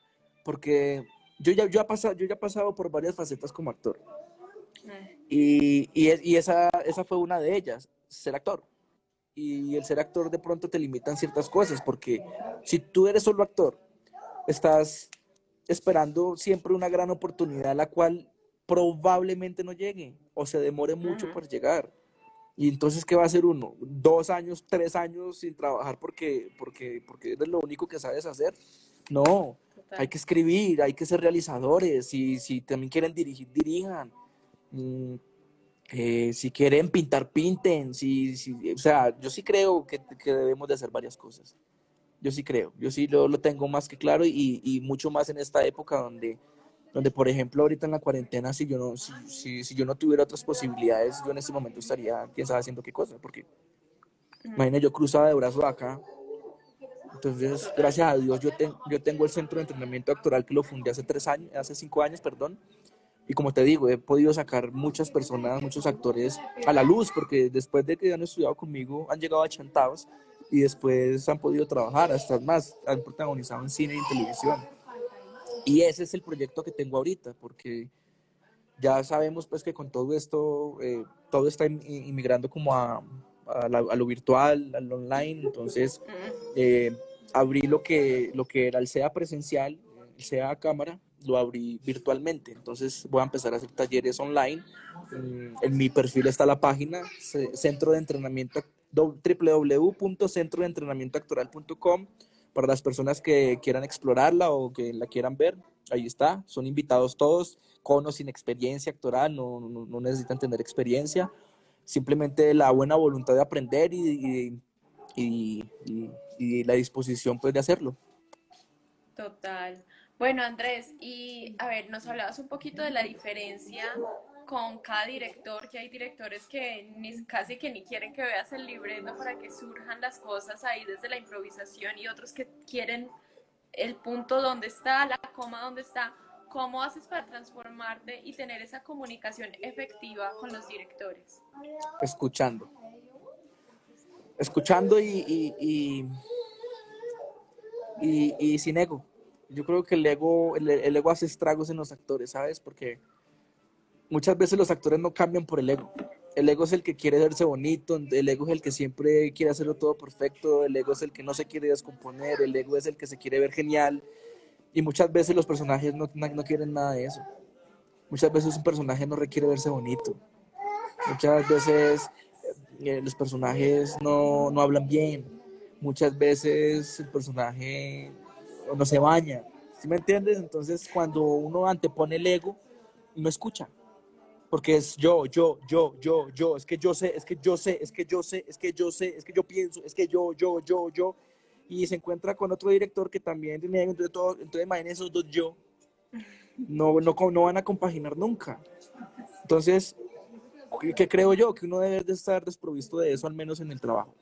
B: porque yo ya, yo, he pasado, yo ya he pasado por varias facetas como actor. Y, y, y esa, esa fue una de ellas, ser actor. Y el ser actor de pronto te limitan ciertas cosas, porque si tú eres solo actor, estás esperando siempre una gran oportunidad, la cual probablemente no llegue o se demore mucho por llegar. Y entonces, ¿qué va a hacer uno? Dos años, tres años sin trabajar porque, porque, porque eres lo único que sabes hacer. No,
C: Total.
B: hay que escribir, hay que ser realizadores. Y si también quieren dirigir, dirijan. Mm, eh, si quieren pintar, pinten. Si, si- o sea, yo sí creo que, que debemos de hacer varias cosas. Yo sí creo, yo sí lo, lo tengo más que claro y, y mucho más en esta época donde, donde, por ejemplo, ahorita en la cuarentena, si yo no, si, si, si yo no tuviera otras posibilidades, yo en este momento estaría, quién sabe, haciendo qué cosa, porque imagina, yo cruzaba de brazos acá. Entonces, gracias a Dios, yo, ten- yo tengo el centro de entrenamiento actoral que lo fundé hace tres años, hace cinco años, perdón. Y como te digo, he podido sacar muchas personas, muchos actores a la luz, porque después de que han estudiado conmigo, han llegado achantados y después han podido trabajar, hasta más, han protagonizado en cine y en televisión. Y ese es el proyecto que tengo ahorita, porque ya sabemos pues que con todo esto, eh, todo está in- inmigrando como a, a, la- a lo virtual, al online, entonces eh, abrí lo que, lo que era el SEA presencial, el SEA a cámara, lo abrí virtualmente. Entonces voy a empezar a hacer talleres online. Mm, En mi perfil está la página, ce- Centro de Entrenamiento, www.centrodeentrenamientoactoral.com para las personas que quieran explorarla o que la quieran ver. Ahí está, son invitados todos, con o sin experiencia actoral, no, no, no necesitan tener experiencia, simplemente la buena voluntad de aprender y, y, la disposición pues de hacerlo.
C: Total. Bueno, Andrés, y a ver, nos hablabas un poquito de la diferencia con cada director, que hay directores que casi que ni quieren que veas el libreto para que surjan las cosas ahí desde la improvisación y otros que quieren el punto donde está, la coma donde está. ¿Cómo haces para transformarte y tener esa comunicación efectiva con los directores?
B: Escuchando, escuchando y, y, y, y, sin ego. Yo creo que el ego, el, el ego hace estragos en los actores, ¿sabes? Porque muchas veces los actores no cambian por el ego. El ego es el que quiere verse bonito, el ego es el que siempre quiere hacerlo todo perfecto, el ego es el que no se quiere descomponer, el ego es el que se quiere ver genial. Y muchas veces los personajes no, no quieren nada de eso. Muchas veces un personaje no requiere verse bonito. Muchas veces eh, los personajes no, no hablan bien. Muchas veces el personaje no se baña. ¿Sí me entiendes? Entonces, cuando uno antepone el ego, no escucha porque es yo, yo, yo, yo, yo, es que yo sé, es que yo sé, es que yo sé, es que yo sé, es que yo pienso, es que yo, yo, yo, yo, y se encuentra con otro director que también tiene, entonces, todo, entonces imagínense esos dos yo, no, no, no van a compaginar nunca. Entonces, ¿qué creo yo? Que uno debe de estar desprovisto de eso, al menos en el trabajo.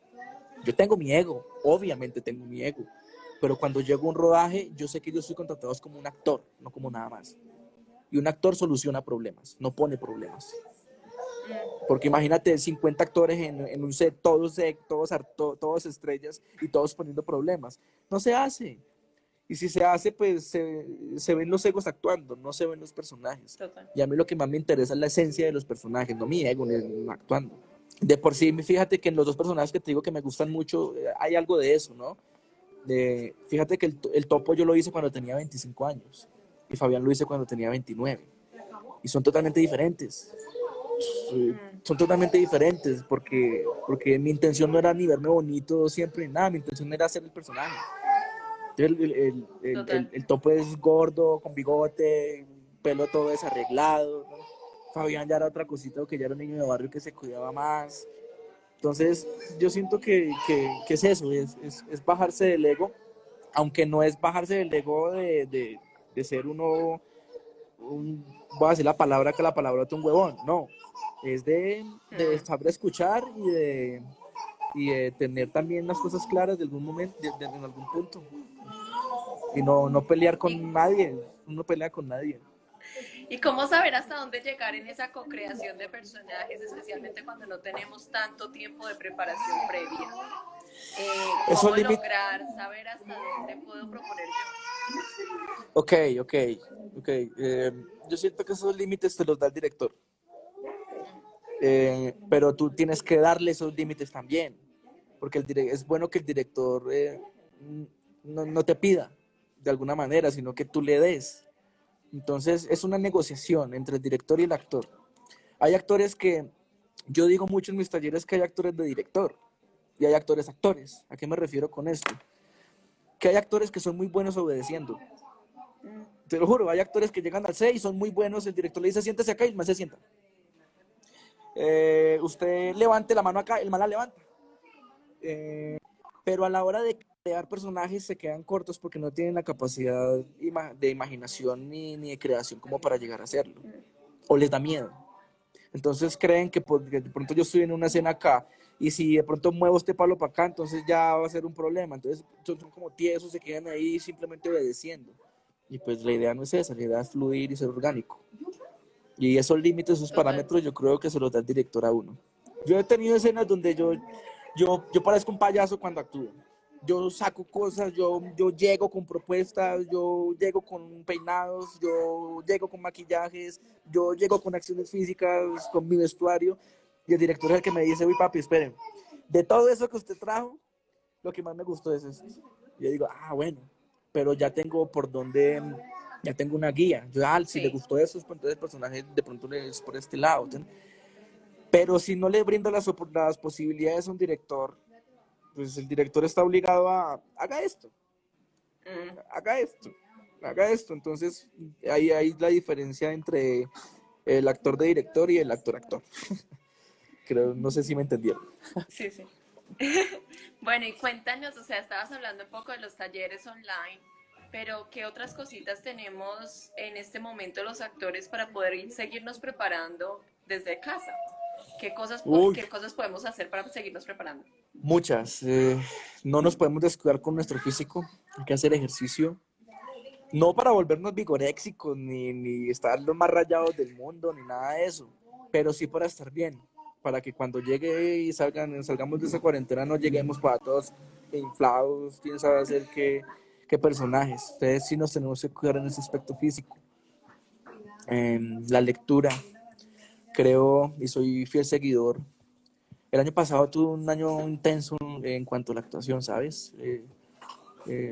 B: Yo tengo mi ego, obviamente tengo mi ego, pero cuando llego a un rodaje, yo sé que yo soy contratado como un actor, no como nada más. Y un actor soluciona problemas, no pone problemas. Porque imagínate 50 actores en, un set, todos, todos, todos estrellas y todos poniendo problemas. No se hace. Y si se hace, pues se, ven los egos actuando, no se ven los personajes. Y a mí lo que más me interesa es la esencia de los personajes, no mi ego actuando. De por sí, fíjate que en los dos personajes que te digo que me gustan mucho, eh, hay algo de eso, ¿no? De, fíjate que el, el topo yo lo hice cuando tenía 25 años y Fabián lo hice cuando tenía 29. Y son totalmente diferentes. Son totalmente diferentes porque, porque mi intención no era ni verme bonito siempre, nada, mi intención era ser el personaje. El, el, el, el topo es gordo, con bigote, pelo todo desarreglado. Fabián ya era otra cosita, que ya era un niño de barrio que se cuidaba más. Entonces, yo siento que, que, que es eso, es, es, es, bajarse del ego, aunque no es bajarse del ego de, de, de ser uno, un, voy a decir la palabra que la palabra es un huevón, no, es de, de saber escuchar y de, y de tener también las cosas claras de algún momento, de, en algún punto. Y no, no pelear con nadie, no pelea con nadie.
C: ¿Y cómo saber hasta dónde llegar en esa co-creación de personajes, especialmente cuando no tenemos tanto tiempo de preparación previa? Eh, ¿Cómo lograr saber hasta dónde puedo proponer yo?
B: Ok, ok, ok. Eh, yo siento que esos límites te los da el director. Eh, pero tú tienes que darle esos límites también. Porque el es bueno que el director no, no te pida de alguna manera, sino que tú le des. Entonces es una negociación entre el director y el actor. Hay actores que, yo digo mucho en mis talleres que hay actores de director y hay actores actores. ¿A qué me refiero con esto? Que hay actores que son muy buenos obedeciendo. Te lo juro, hay actores que llegan al C y son muy buenos, el director le dice siéntese acá y man se sienta. Eh, usted levante la mano acá, el man la levanta. Eh, pero a la hora de crear personajes se quedan cortos porque no tienen la capacidad de imaginación ni, ni de creación como para llegar a hacerlo. O les da miedo. Entonces creen que, de pronto yo estoy en una escena acá y si de pronto muevo este palo para acá, entonces ya va a ser un problema. Entonces son, como tiesos, se quedan ahí simplemente obedeciendo. Y pues la idea no es esa, la idea es fluir y ser orgánico. Y esos límites, esos parámetros, yo creo que se los da el director a uno. Yo he tenido escenas donde yo, yo, yo parezco un payaso cuando actúo. Yo saco cosas, yo, yo llego con propuestas, yo llego con peinados, yo llego con maquillajes, yo llego con acciones físicas, con mi vestuario, y el director es el que me dice, uy papi, esperen, de todo eso que usted trajo, lo que más me gustó es esto. Yo digo, ah, bueno, pero ya tengo por dónde, ya tengo una guía. Yo, ah, si le gustó eso, pues entonces el personaje de pronto es por este lado. Pero si no le brindo las, las posibilidades a un director, pues el director está obligado a, haga esto, mm. haga esto, haga esto. Entonces, ahí hay la diferencia entre el actor de director y el actor actor. Creo, no sé si me entendieron.
C: Sí, sí. bueno, y cuéntanos, o sea, estabas hablando un poco de los talleres online, pero ¿qué otras cositas tenemos en este momento los actores para poder seguirnos preparando desde casa? ¿Qué cosas, ¿qué cosas podemos hacer para seguirnos preparando?
B: Muchas. Eh, no nos podemos descuidar con nuestro físico, hay que hacer ejercicio. No para volvernos vigoréxicos, ni, ni estar los más rayados del mundo, ni nada de eso, pero sí para estar bien para que cuando llegue y salgan, salgamos de esa cuarentena no lleguemos para todos inflados, quién sabe hacer qué, qué personajes. Ustedes sí nos tenemos que cuidar en ese aspecto físico. Em, la lectura, creo y soy fiel seguidor. El año pasado tuve un año intenso en cuanto a la actuación, ¿sabes? Eh, eh,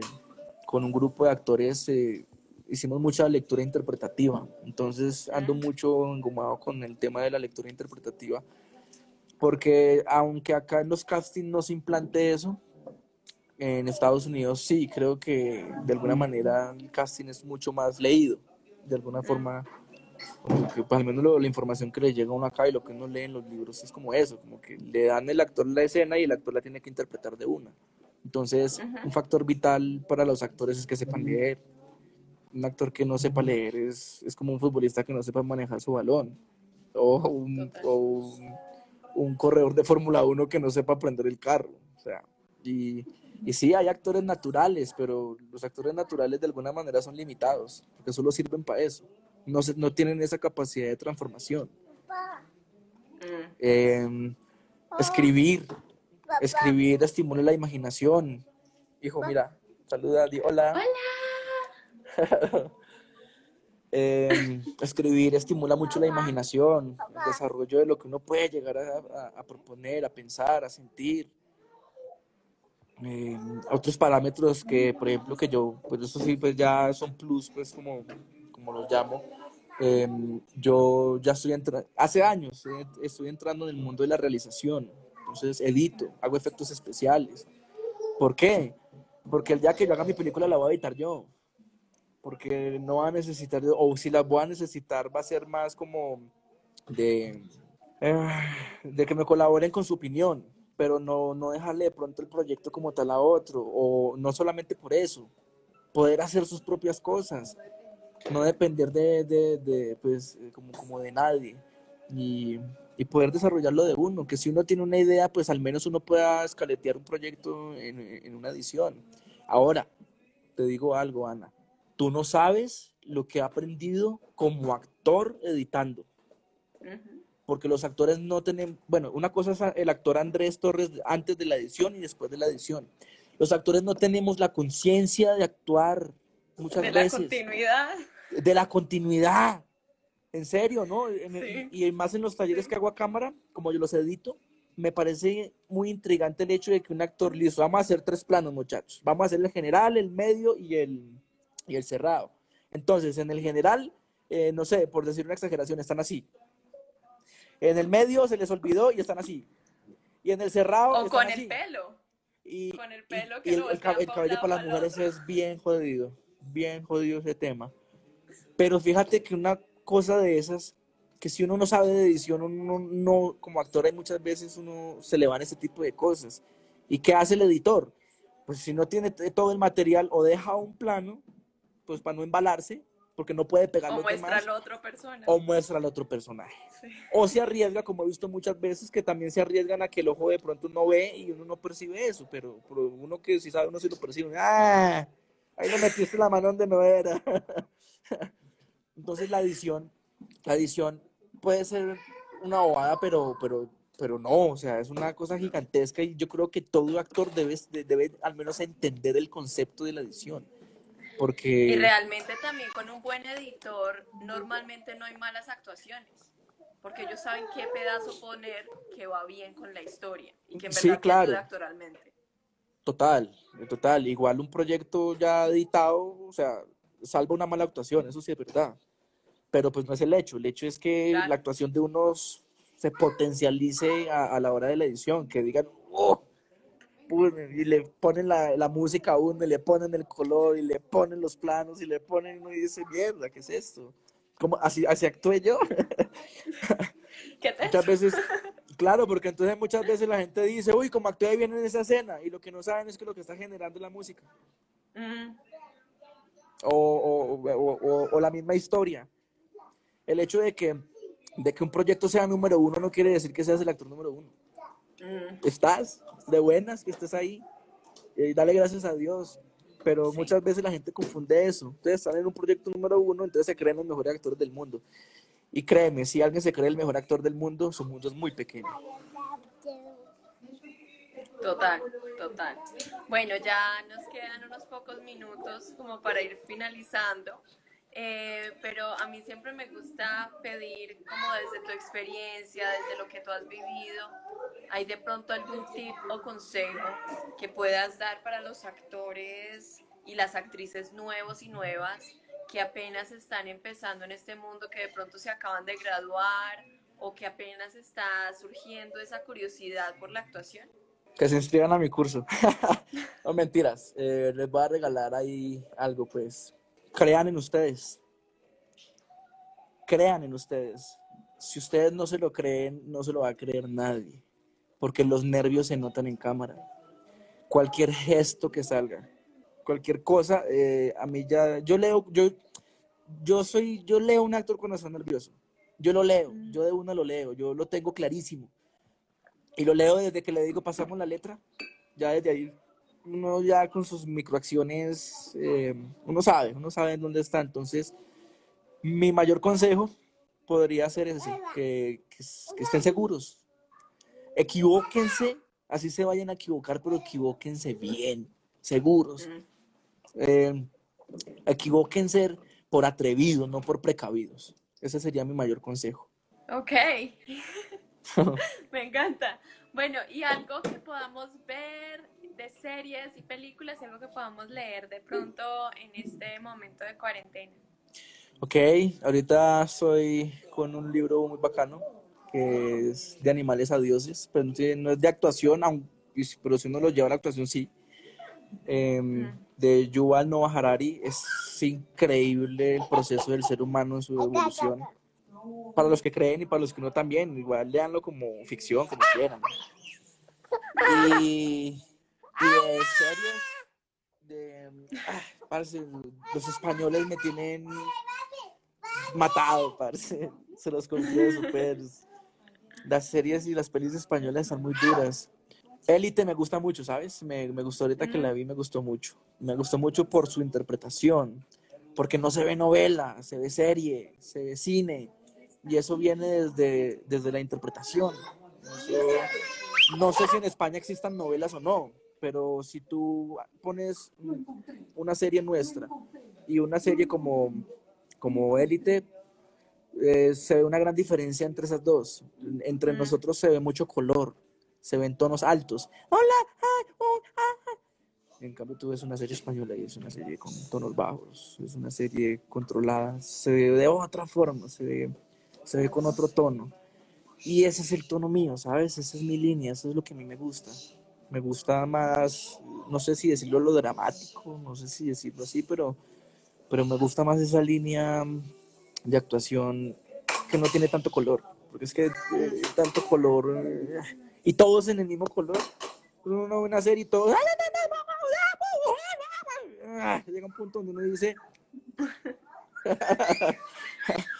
B: con un grupo de actores eh, hicimos mucha lectura interpretativa, entonces ando mucho engomado con el tema de la lectura interpretativa, porque aunque acá en los castings no se implante eso, en Estados Unidos sí, creo que de alguna manera el casting es mucho más leído, de alguna forma, porque pues, al menos la información que le llega a uno acá y lo que uno lee en los libros es como eso, como que le dan el actor la escena y el actor la tiene que interpretar de una. Entonces, un factor vital para los actores es que sepan leer. Un actor que no sepa leer es, es como un futbolista que no sepa manejar su balón. O un, o un, corredor de Fórmula 1 que no sepa prender el carro. O sea, y, y sí, hay actores naturales, pero los actores naturales de alguna manera son limitados, porque solo sirven para eso. No, se, no tienen esa capacidad de transformación. Eh, escribir, Escribir estimula la imaginación. Hijo, mira, saluda, di hola.
C: Hola.
B: Em, escribir estimula mucho la imaginación, el desarrollo de lo que uno puede llegar a, proponer, a pensar, a sentir. Em, otros parámetros que, por ejemplo, que yo, pues eso sí, pues ya son plus, pues como, como los llamo. Em, yo ya estoy entrando, hace años eh, estoy entrando en el mundo de la realización entonces edito, hago efectos especiales. ¿Por qué? Porque el día que yo haga mi película la voy a editar yo. Porque no va a necesitar, o si la voy a necesitar, va a ser más como de, eh, de que me colaboren con su opinión, pero no, no dejarle de pronto el proyecto como tal a otro, o no solamente por eso, poder hacer sus propias cosas, no depender de, de, pues, como, como de nadie. Y y poder desarrollarlo de uno, que si uno tiene una idea, pues al menos uno pueda escaletear un proyecto en, una edición. Ahora, te digo algo, Ana, tú no sabes lo que he aprendido como actor editando. Porque los actores no tienen, bueno, una cosa es el actor Andrés Torres antes de la edición y después de la edición. Los actores no tenemos la conciencia de actuar muchas veces. De la
C: continuidad.
B: De la continuidad. En serio, ¿no? Y más en los talleres que hago a cámara, como yo los edito, me parece muy intrigante el hecho de que un actor, listo, vamos a hacer tres planos, muchachos. Vamos a hacer el general, el medio y el, y el cerrado. Entonces, en el general, eh, no sé, por decir una exageración, están así. En el medio se les olvidó y están así. Y en el cerrado.
C: O con el pelo.
B: Y,
C: con el pelo
B: que el, el, cabello para las mujeres es bien jodido. Bien jodido ese tema. Pero fíjate que una cosa de esas que si uno no sabe de edición, uno no, como actor hay muchas veces uno se le van ese tipo de cosas. ¿Y qué hace el editor? Pues si no tiene todo el material o deja un plano, pues para no embalarse, porque no puede pegarlo
C: o muestra a otra persona.
B: O muestra al otro personaje. O se arriesga, como he visto muchas veces, que también se arriesgan a que el ojo de pronto no ve y uno no percibe eso, pero, uno que sí sabe, uno sí lo percibe. ¡Ah! Ahí no metiste la mano donde no era. Entonces la edición, la edición puede ser una bobada, pero, pero, pero no, o sea, es una cosa gigantesca y yo creo que todo actor debe, debe al menos entender el concepto de la edición. Porque...
C: Y realmente también con un buen editor normalmente no hay malas actuaciones, porque ellos saben qué pedazo poner que va bien con la historia y que en verdad
B: sí, claro.
C: actoralmente.
B: Total, total. Igual un proyecto ya editado, o sea, salva una mala actuación, eso sí es verdad pero pues no es el hecho, el hecho es que la actuación de unos se potencialice a, la hora de la edición, que digan, oh, y le ponen la, la, música a uno, y le ponen el color, y le ponen los planos, y le ponen, uno y dice, mierda, ¿qué es esto? ¿Cómo, así, así actué yo.
C: ¿Qué te
B: muchas veces, claro, porque entonces muchas veces la gente dice, uy, como actué bien en esa escena, y lo que no saben es que lo que está generando es la música. o, o, o, o, la misma historia el hecho de que, de que un proyecto sea número uno no quiere decir que seas el actor número uno. Mm. Estás de buenas que estés ahí. Y dale gracias a Dios. Pero muchas veces la gente confunde eso. Ustedes están en un proyecto número uno, entonces se creen los mejores actores del mundo. Y créeme, si alguien se cree el mejor actor del mundo, su mundo es muy pequeño.
C: Total, total. Bueno, ya nos quedan unos pocos minutos como para ir finalizando. Eh, pero a mí siempre me gusta pedir, como desde tu experiencia, desde lo que tú has vivido, ¿hay de pronto algún tip o consejo que puedas dar para los actores y las actrices nuevos y nuevas que apenas están empezando en este mundo, que de pronto se acaban de graduar o que apenas está surgiendo esa curiosidad por la actuación?
B: Que se inscriban a mi curso. no mentiras, eh, les voy a regalar ahí algo, pues crean en ustedes. Crean en ustedes. Si ustedes no se lo creen, no se lo va a creer nadie, porque los nervios se notan en cámara. Cualquier gesto que salga, cualquier cosa, eh, a mí ya, yo leo, yo, yo soy, yo leo un actor cuando está nervioso. Yo lo leo, yo de uno lo leo, yo lo tengo clarísimo. Y lo leo desde que le digo pasamos la letra, ya desde ahí uno ya con sus microacciones, eh, uno sabe, uno sabe en dónde está. Entonces, mi mayor consejo podría ser ese, que, estén seguros. Equivóquense, así se vayan a equivocar, pero equivóquense bien, seguros. Eh, equivóquense por atrevidos, no por precavidos. Ese sería mi mayor consejo.
C: Ok. Me encanta. Bueno, y algo que podamos ver de series y películas, algo que podamos leer de pronto en este momento de cuarentena.
B: Ok, ahorita estoy con un libro muy bacano que es de animales a dioses, pero no es de actuación, pero si uno lo lleva a la actuación sí. Em, de Yuval Noah Harari, es increíble el proceso del ser humano en su evolución. Para los que creen y para los que no también, igual leanlo como ficción, como quieran. Y y de series, de, ah, los españoles me tienen matado, parce. Se los confieso, pues. Las series y las pelis españolas están muy duras. Élite me gusta mucho, ¿sabes? Me, me gustó ahorita que la vi, me gustó mucho. Me gustó mucho por su interpretación, porque no se ve novela, se ve serie, se ve cine, y eso viene desde, desde la interpretación. no sé si en España existan novelas o no, pero si tú pones una serie nuestra y una serie como, como Élite, eh, se ve una gran diferencia entre esas dos. Entre nosotros se ve mucho color, se ven tonos altos. Hola, oh, En cambio, tú ves una serie española y es una serie con tonos bajos, es una serie controlada, se ve de otra forma, se ve, se ve con otro tono. Y ese es el tono mío, ¿sabes? Esa es mi línea, eso es lo que a mí me gusta me gusta más, no sé si decirlo lo dramático, no sé si decirlo así, pero, pero me gusta más esa línea de actuación que no tiene tanto color, porque es que eh, tanto color eh, y todos en el mismo color, uno ve una serie y todo llega un punto donde uno dice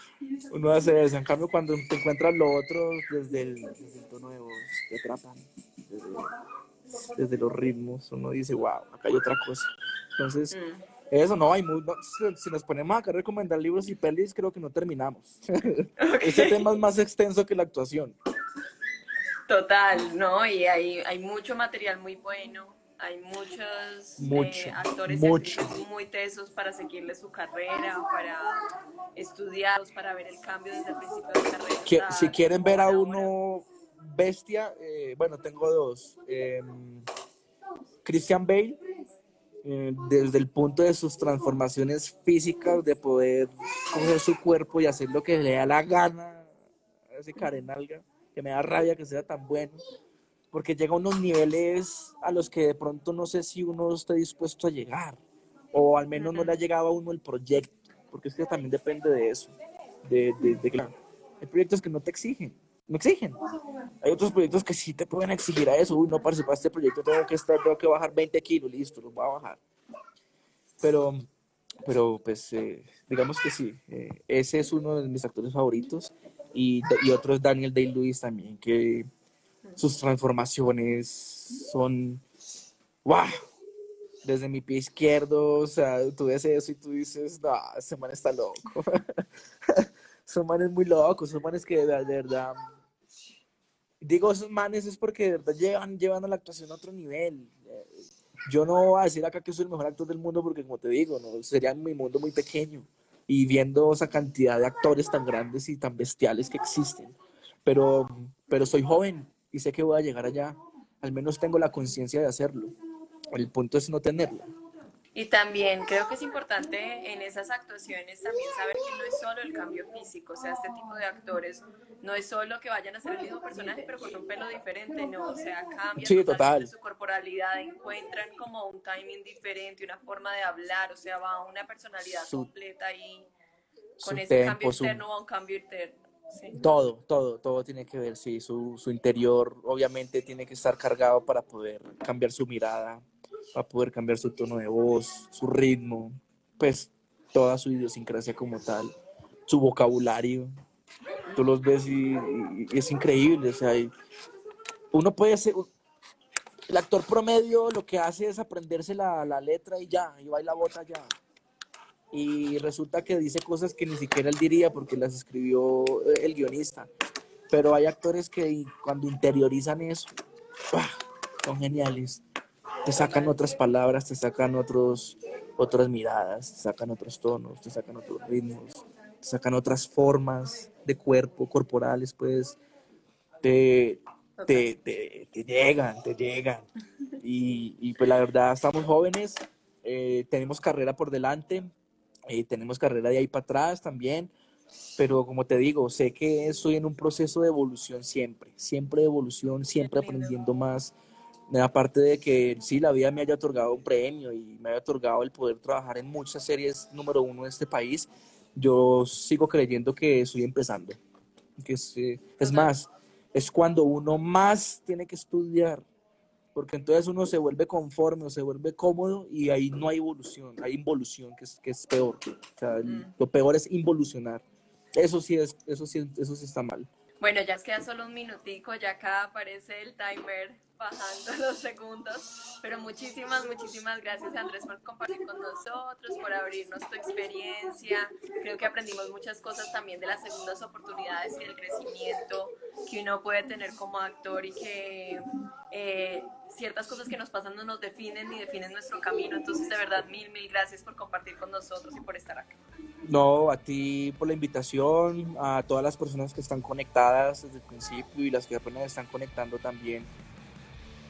B: uno hace eso, en cambio cuando te encuentras lo otro desde el, desde el tono de voz te atrapan desde los ritmos, uno dice, wow, acá hay otra cosa. Entonces, mm. eso no hay mucho. si nos ponemos a recomendar libros y pelis, creo que no terminamos. Ese tema es más extenso que la actuación.
C: Total, ¿no? Y hay, hay mucho material muy bueno. Hay muchos eh, actores muy tesos para seguirle su carrera, para estudiar, para ver el cambio desde el principio de la carrera.
B: si quieren ver a uno bestia, eh, bueno, tengo dos. Em, Christian Bale, eh, desde el punto de sus transformaciones físicas, de poder coger su cuerpo y hacer lo que le da la gana a ese carenalga, que me da rabia que sea tan bueno, porque llega a unos niveles a los que de pronto no sé si uno está dispuesto a llegar, o al menos no le ha llegado a uno el proyecto, porque es que también depende de eso, de, de, de, hay proyectos que no te exigen, me exigen. Hay otros proyectos que sí te pueden exigir a eso. Uy, no participa este proyecto, tengo que estar, tengo que bajar 20 kilos, listo, los voy a bajar. Pero, pero pues, eh, digamos que sí, eh, ese es uno de mis actores favoritos. Y, y otro es Daniel Day-Lewis también, que sus transformaciones son, wow, desde mi pie izquierdo, o sea, tú ves eso y tú dices, no, ese man está loco. son manes muy locos, son manes que de verdad, digo esos manes es porque de verdad llevan, llevan a la actuación a otro nivel. Yo no voy a decir acá que soy el mejor actor del mundo porque como te digo, no sería mi mundo muy pequeño y viendo esa cantidad de actores tan grandes y tan bestiales que existen. Pero, pero soy joven y sé que voy a llegar allá. Al menos tengo la conciencia de hacerlo. El punto es no tenerla.
C: Y también creo que es importante en esas actuaciones también saber que no es solo el cambio físico, o sea, este tipo de actores no es solo que vayan a ser el mismo personaje pero con un pelo diferente, no, o sea, cambian
B: sí, total.
C: su corporalidad, encuentran como un timing diferente, una forma de hablar, o sea, va una personalidad completa y con ese cambio interno va un cambio interno.
B: Todo, todo, todo tiene que ver, sí, su, su interior obviamente tiene que estar cargado para poder cambiar su mirada, para poder cambiar su tono de voz, su ritmo, pues toda su idiosincrasia como tal, su vocabulario. Tú los ves y, es increíble, o sea, uno puede ser, el actor promedio lo que hace es aprenderse la, la letra y ya, y baila bota ya. Y resulta que dice cosas que ni siquiera él diría porque las escribió el guionista. Pero hay actores que cuando interiorizan eso, son geniales. Te sacan otras palabras, te sacan otros, otras miradas, te sacan otros tonos, te sacan otros ritmos, te sacan otras formas de cuerpo, corporales, pues, te, te, te, llegan, te llegan. Y, y, pues la verdad, estamos jóvenes, eh, tenemos carrera por delante, eh, tenemos carrera de ahí para atrás también, pero como te digo, sé que estoy en un proceso de evolución siempre, siempre de evolución, siempre aprendiendo más aparte de que sí, la vida me haya otorgado un premio y me haya otorgado el poder trabajar en muchas series número uno de este país, yo sigo creyendo que estoy empezando. Que es, eh, es más, es cuando uno más tiene que estudiar, porque entonces uno se vuelve conforme o se vuelve cómodo y ahí no hay evolución, hay involución, que es, que es peor. O sea, mm. lo peor es involucionar. Eso sí, es, eso, sí, eso sí está mal.
C: Bueno, ya queda solo un minutico, ya acá aparece el timer bajando los segundos, pero muchísimas, muchísimas gracias Andrés por compartir con nosotros, por abrirnos tu experiencia. Creo que aprendimos muchas cosas también de las segundas oportunidades y del crecimiento que uno puede tener como actor y que eh, ciertas cosas que nos pasan no nos definen ni definen nuestro camino. Entonces, de verdad, mil, mil gracias por compartir con nosotros y por estar acá.
B: No, a ti por la invitación, a todas las personas que están conectadas desde el principio y las que apenas están conectando también.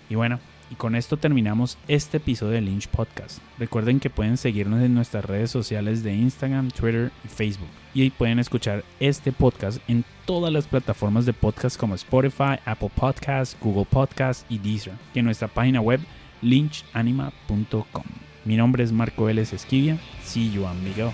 A: Y bueno, y con esto terminamos este episodio de Lynch Podcast. Recuerden que pueden seguirnos en nuestras redes sociales de Instagram, Twitter y Facebook. Y ahí pueden escuchar este podcast en todas las plataformas de podcast como Spotify, Apple Podcasts, Google Podcasts y Deezer. Y en nuestra página web lynchanima.com. Mi nombre es Marco Vélez Esquivia. See you, amigo.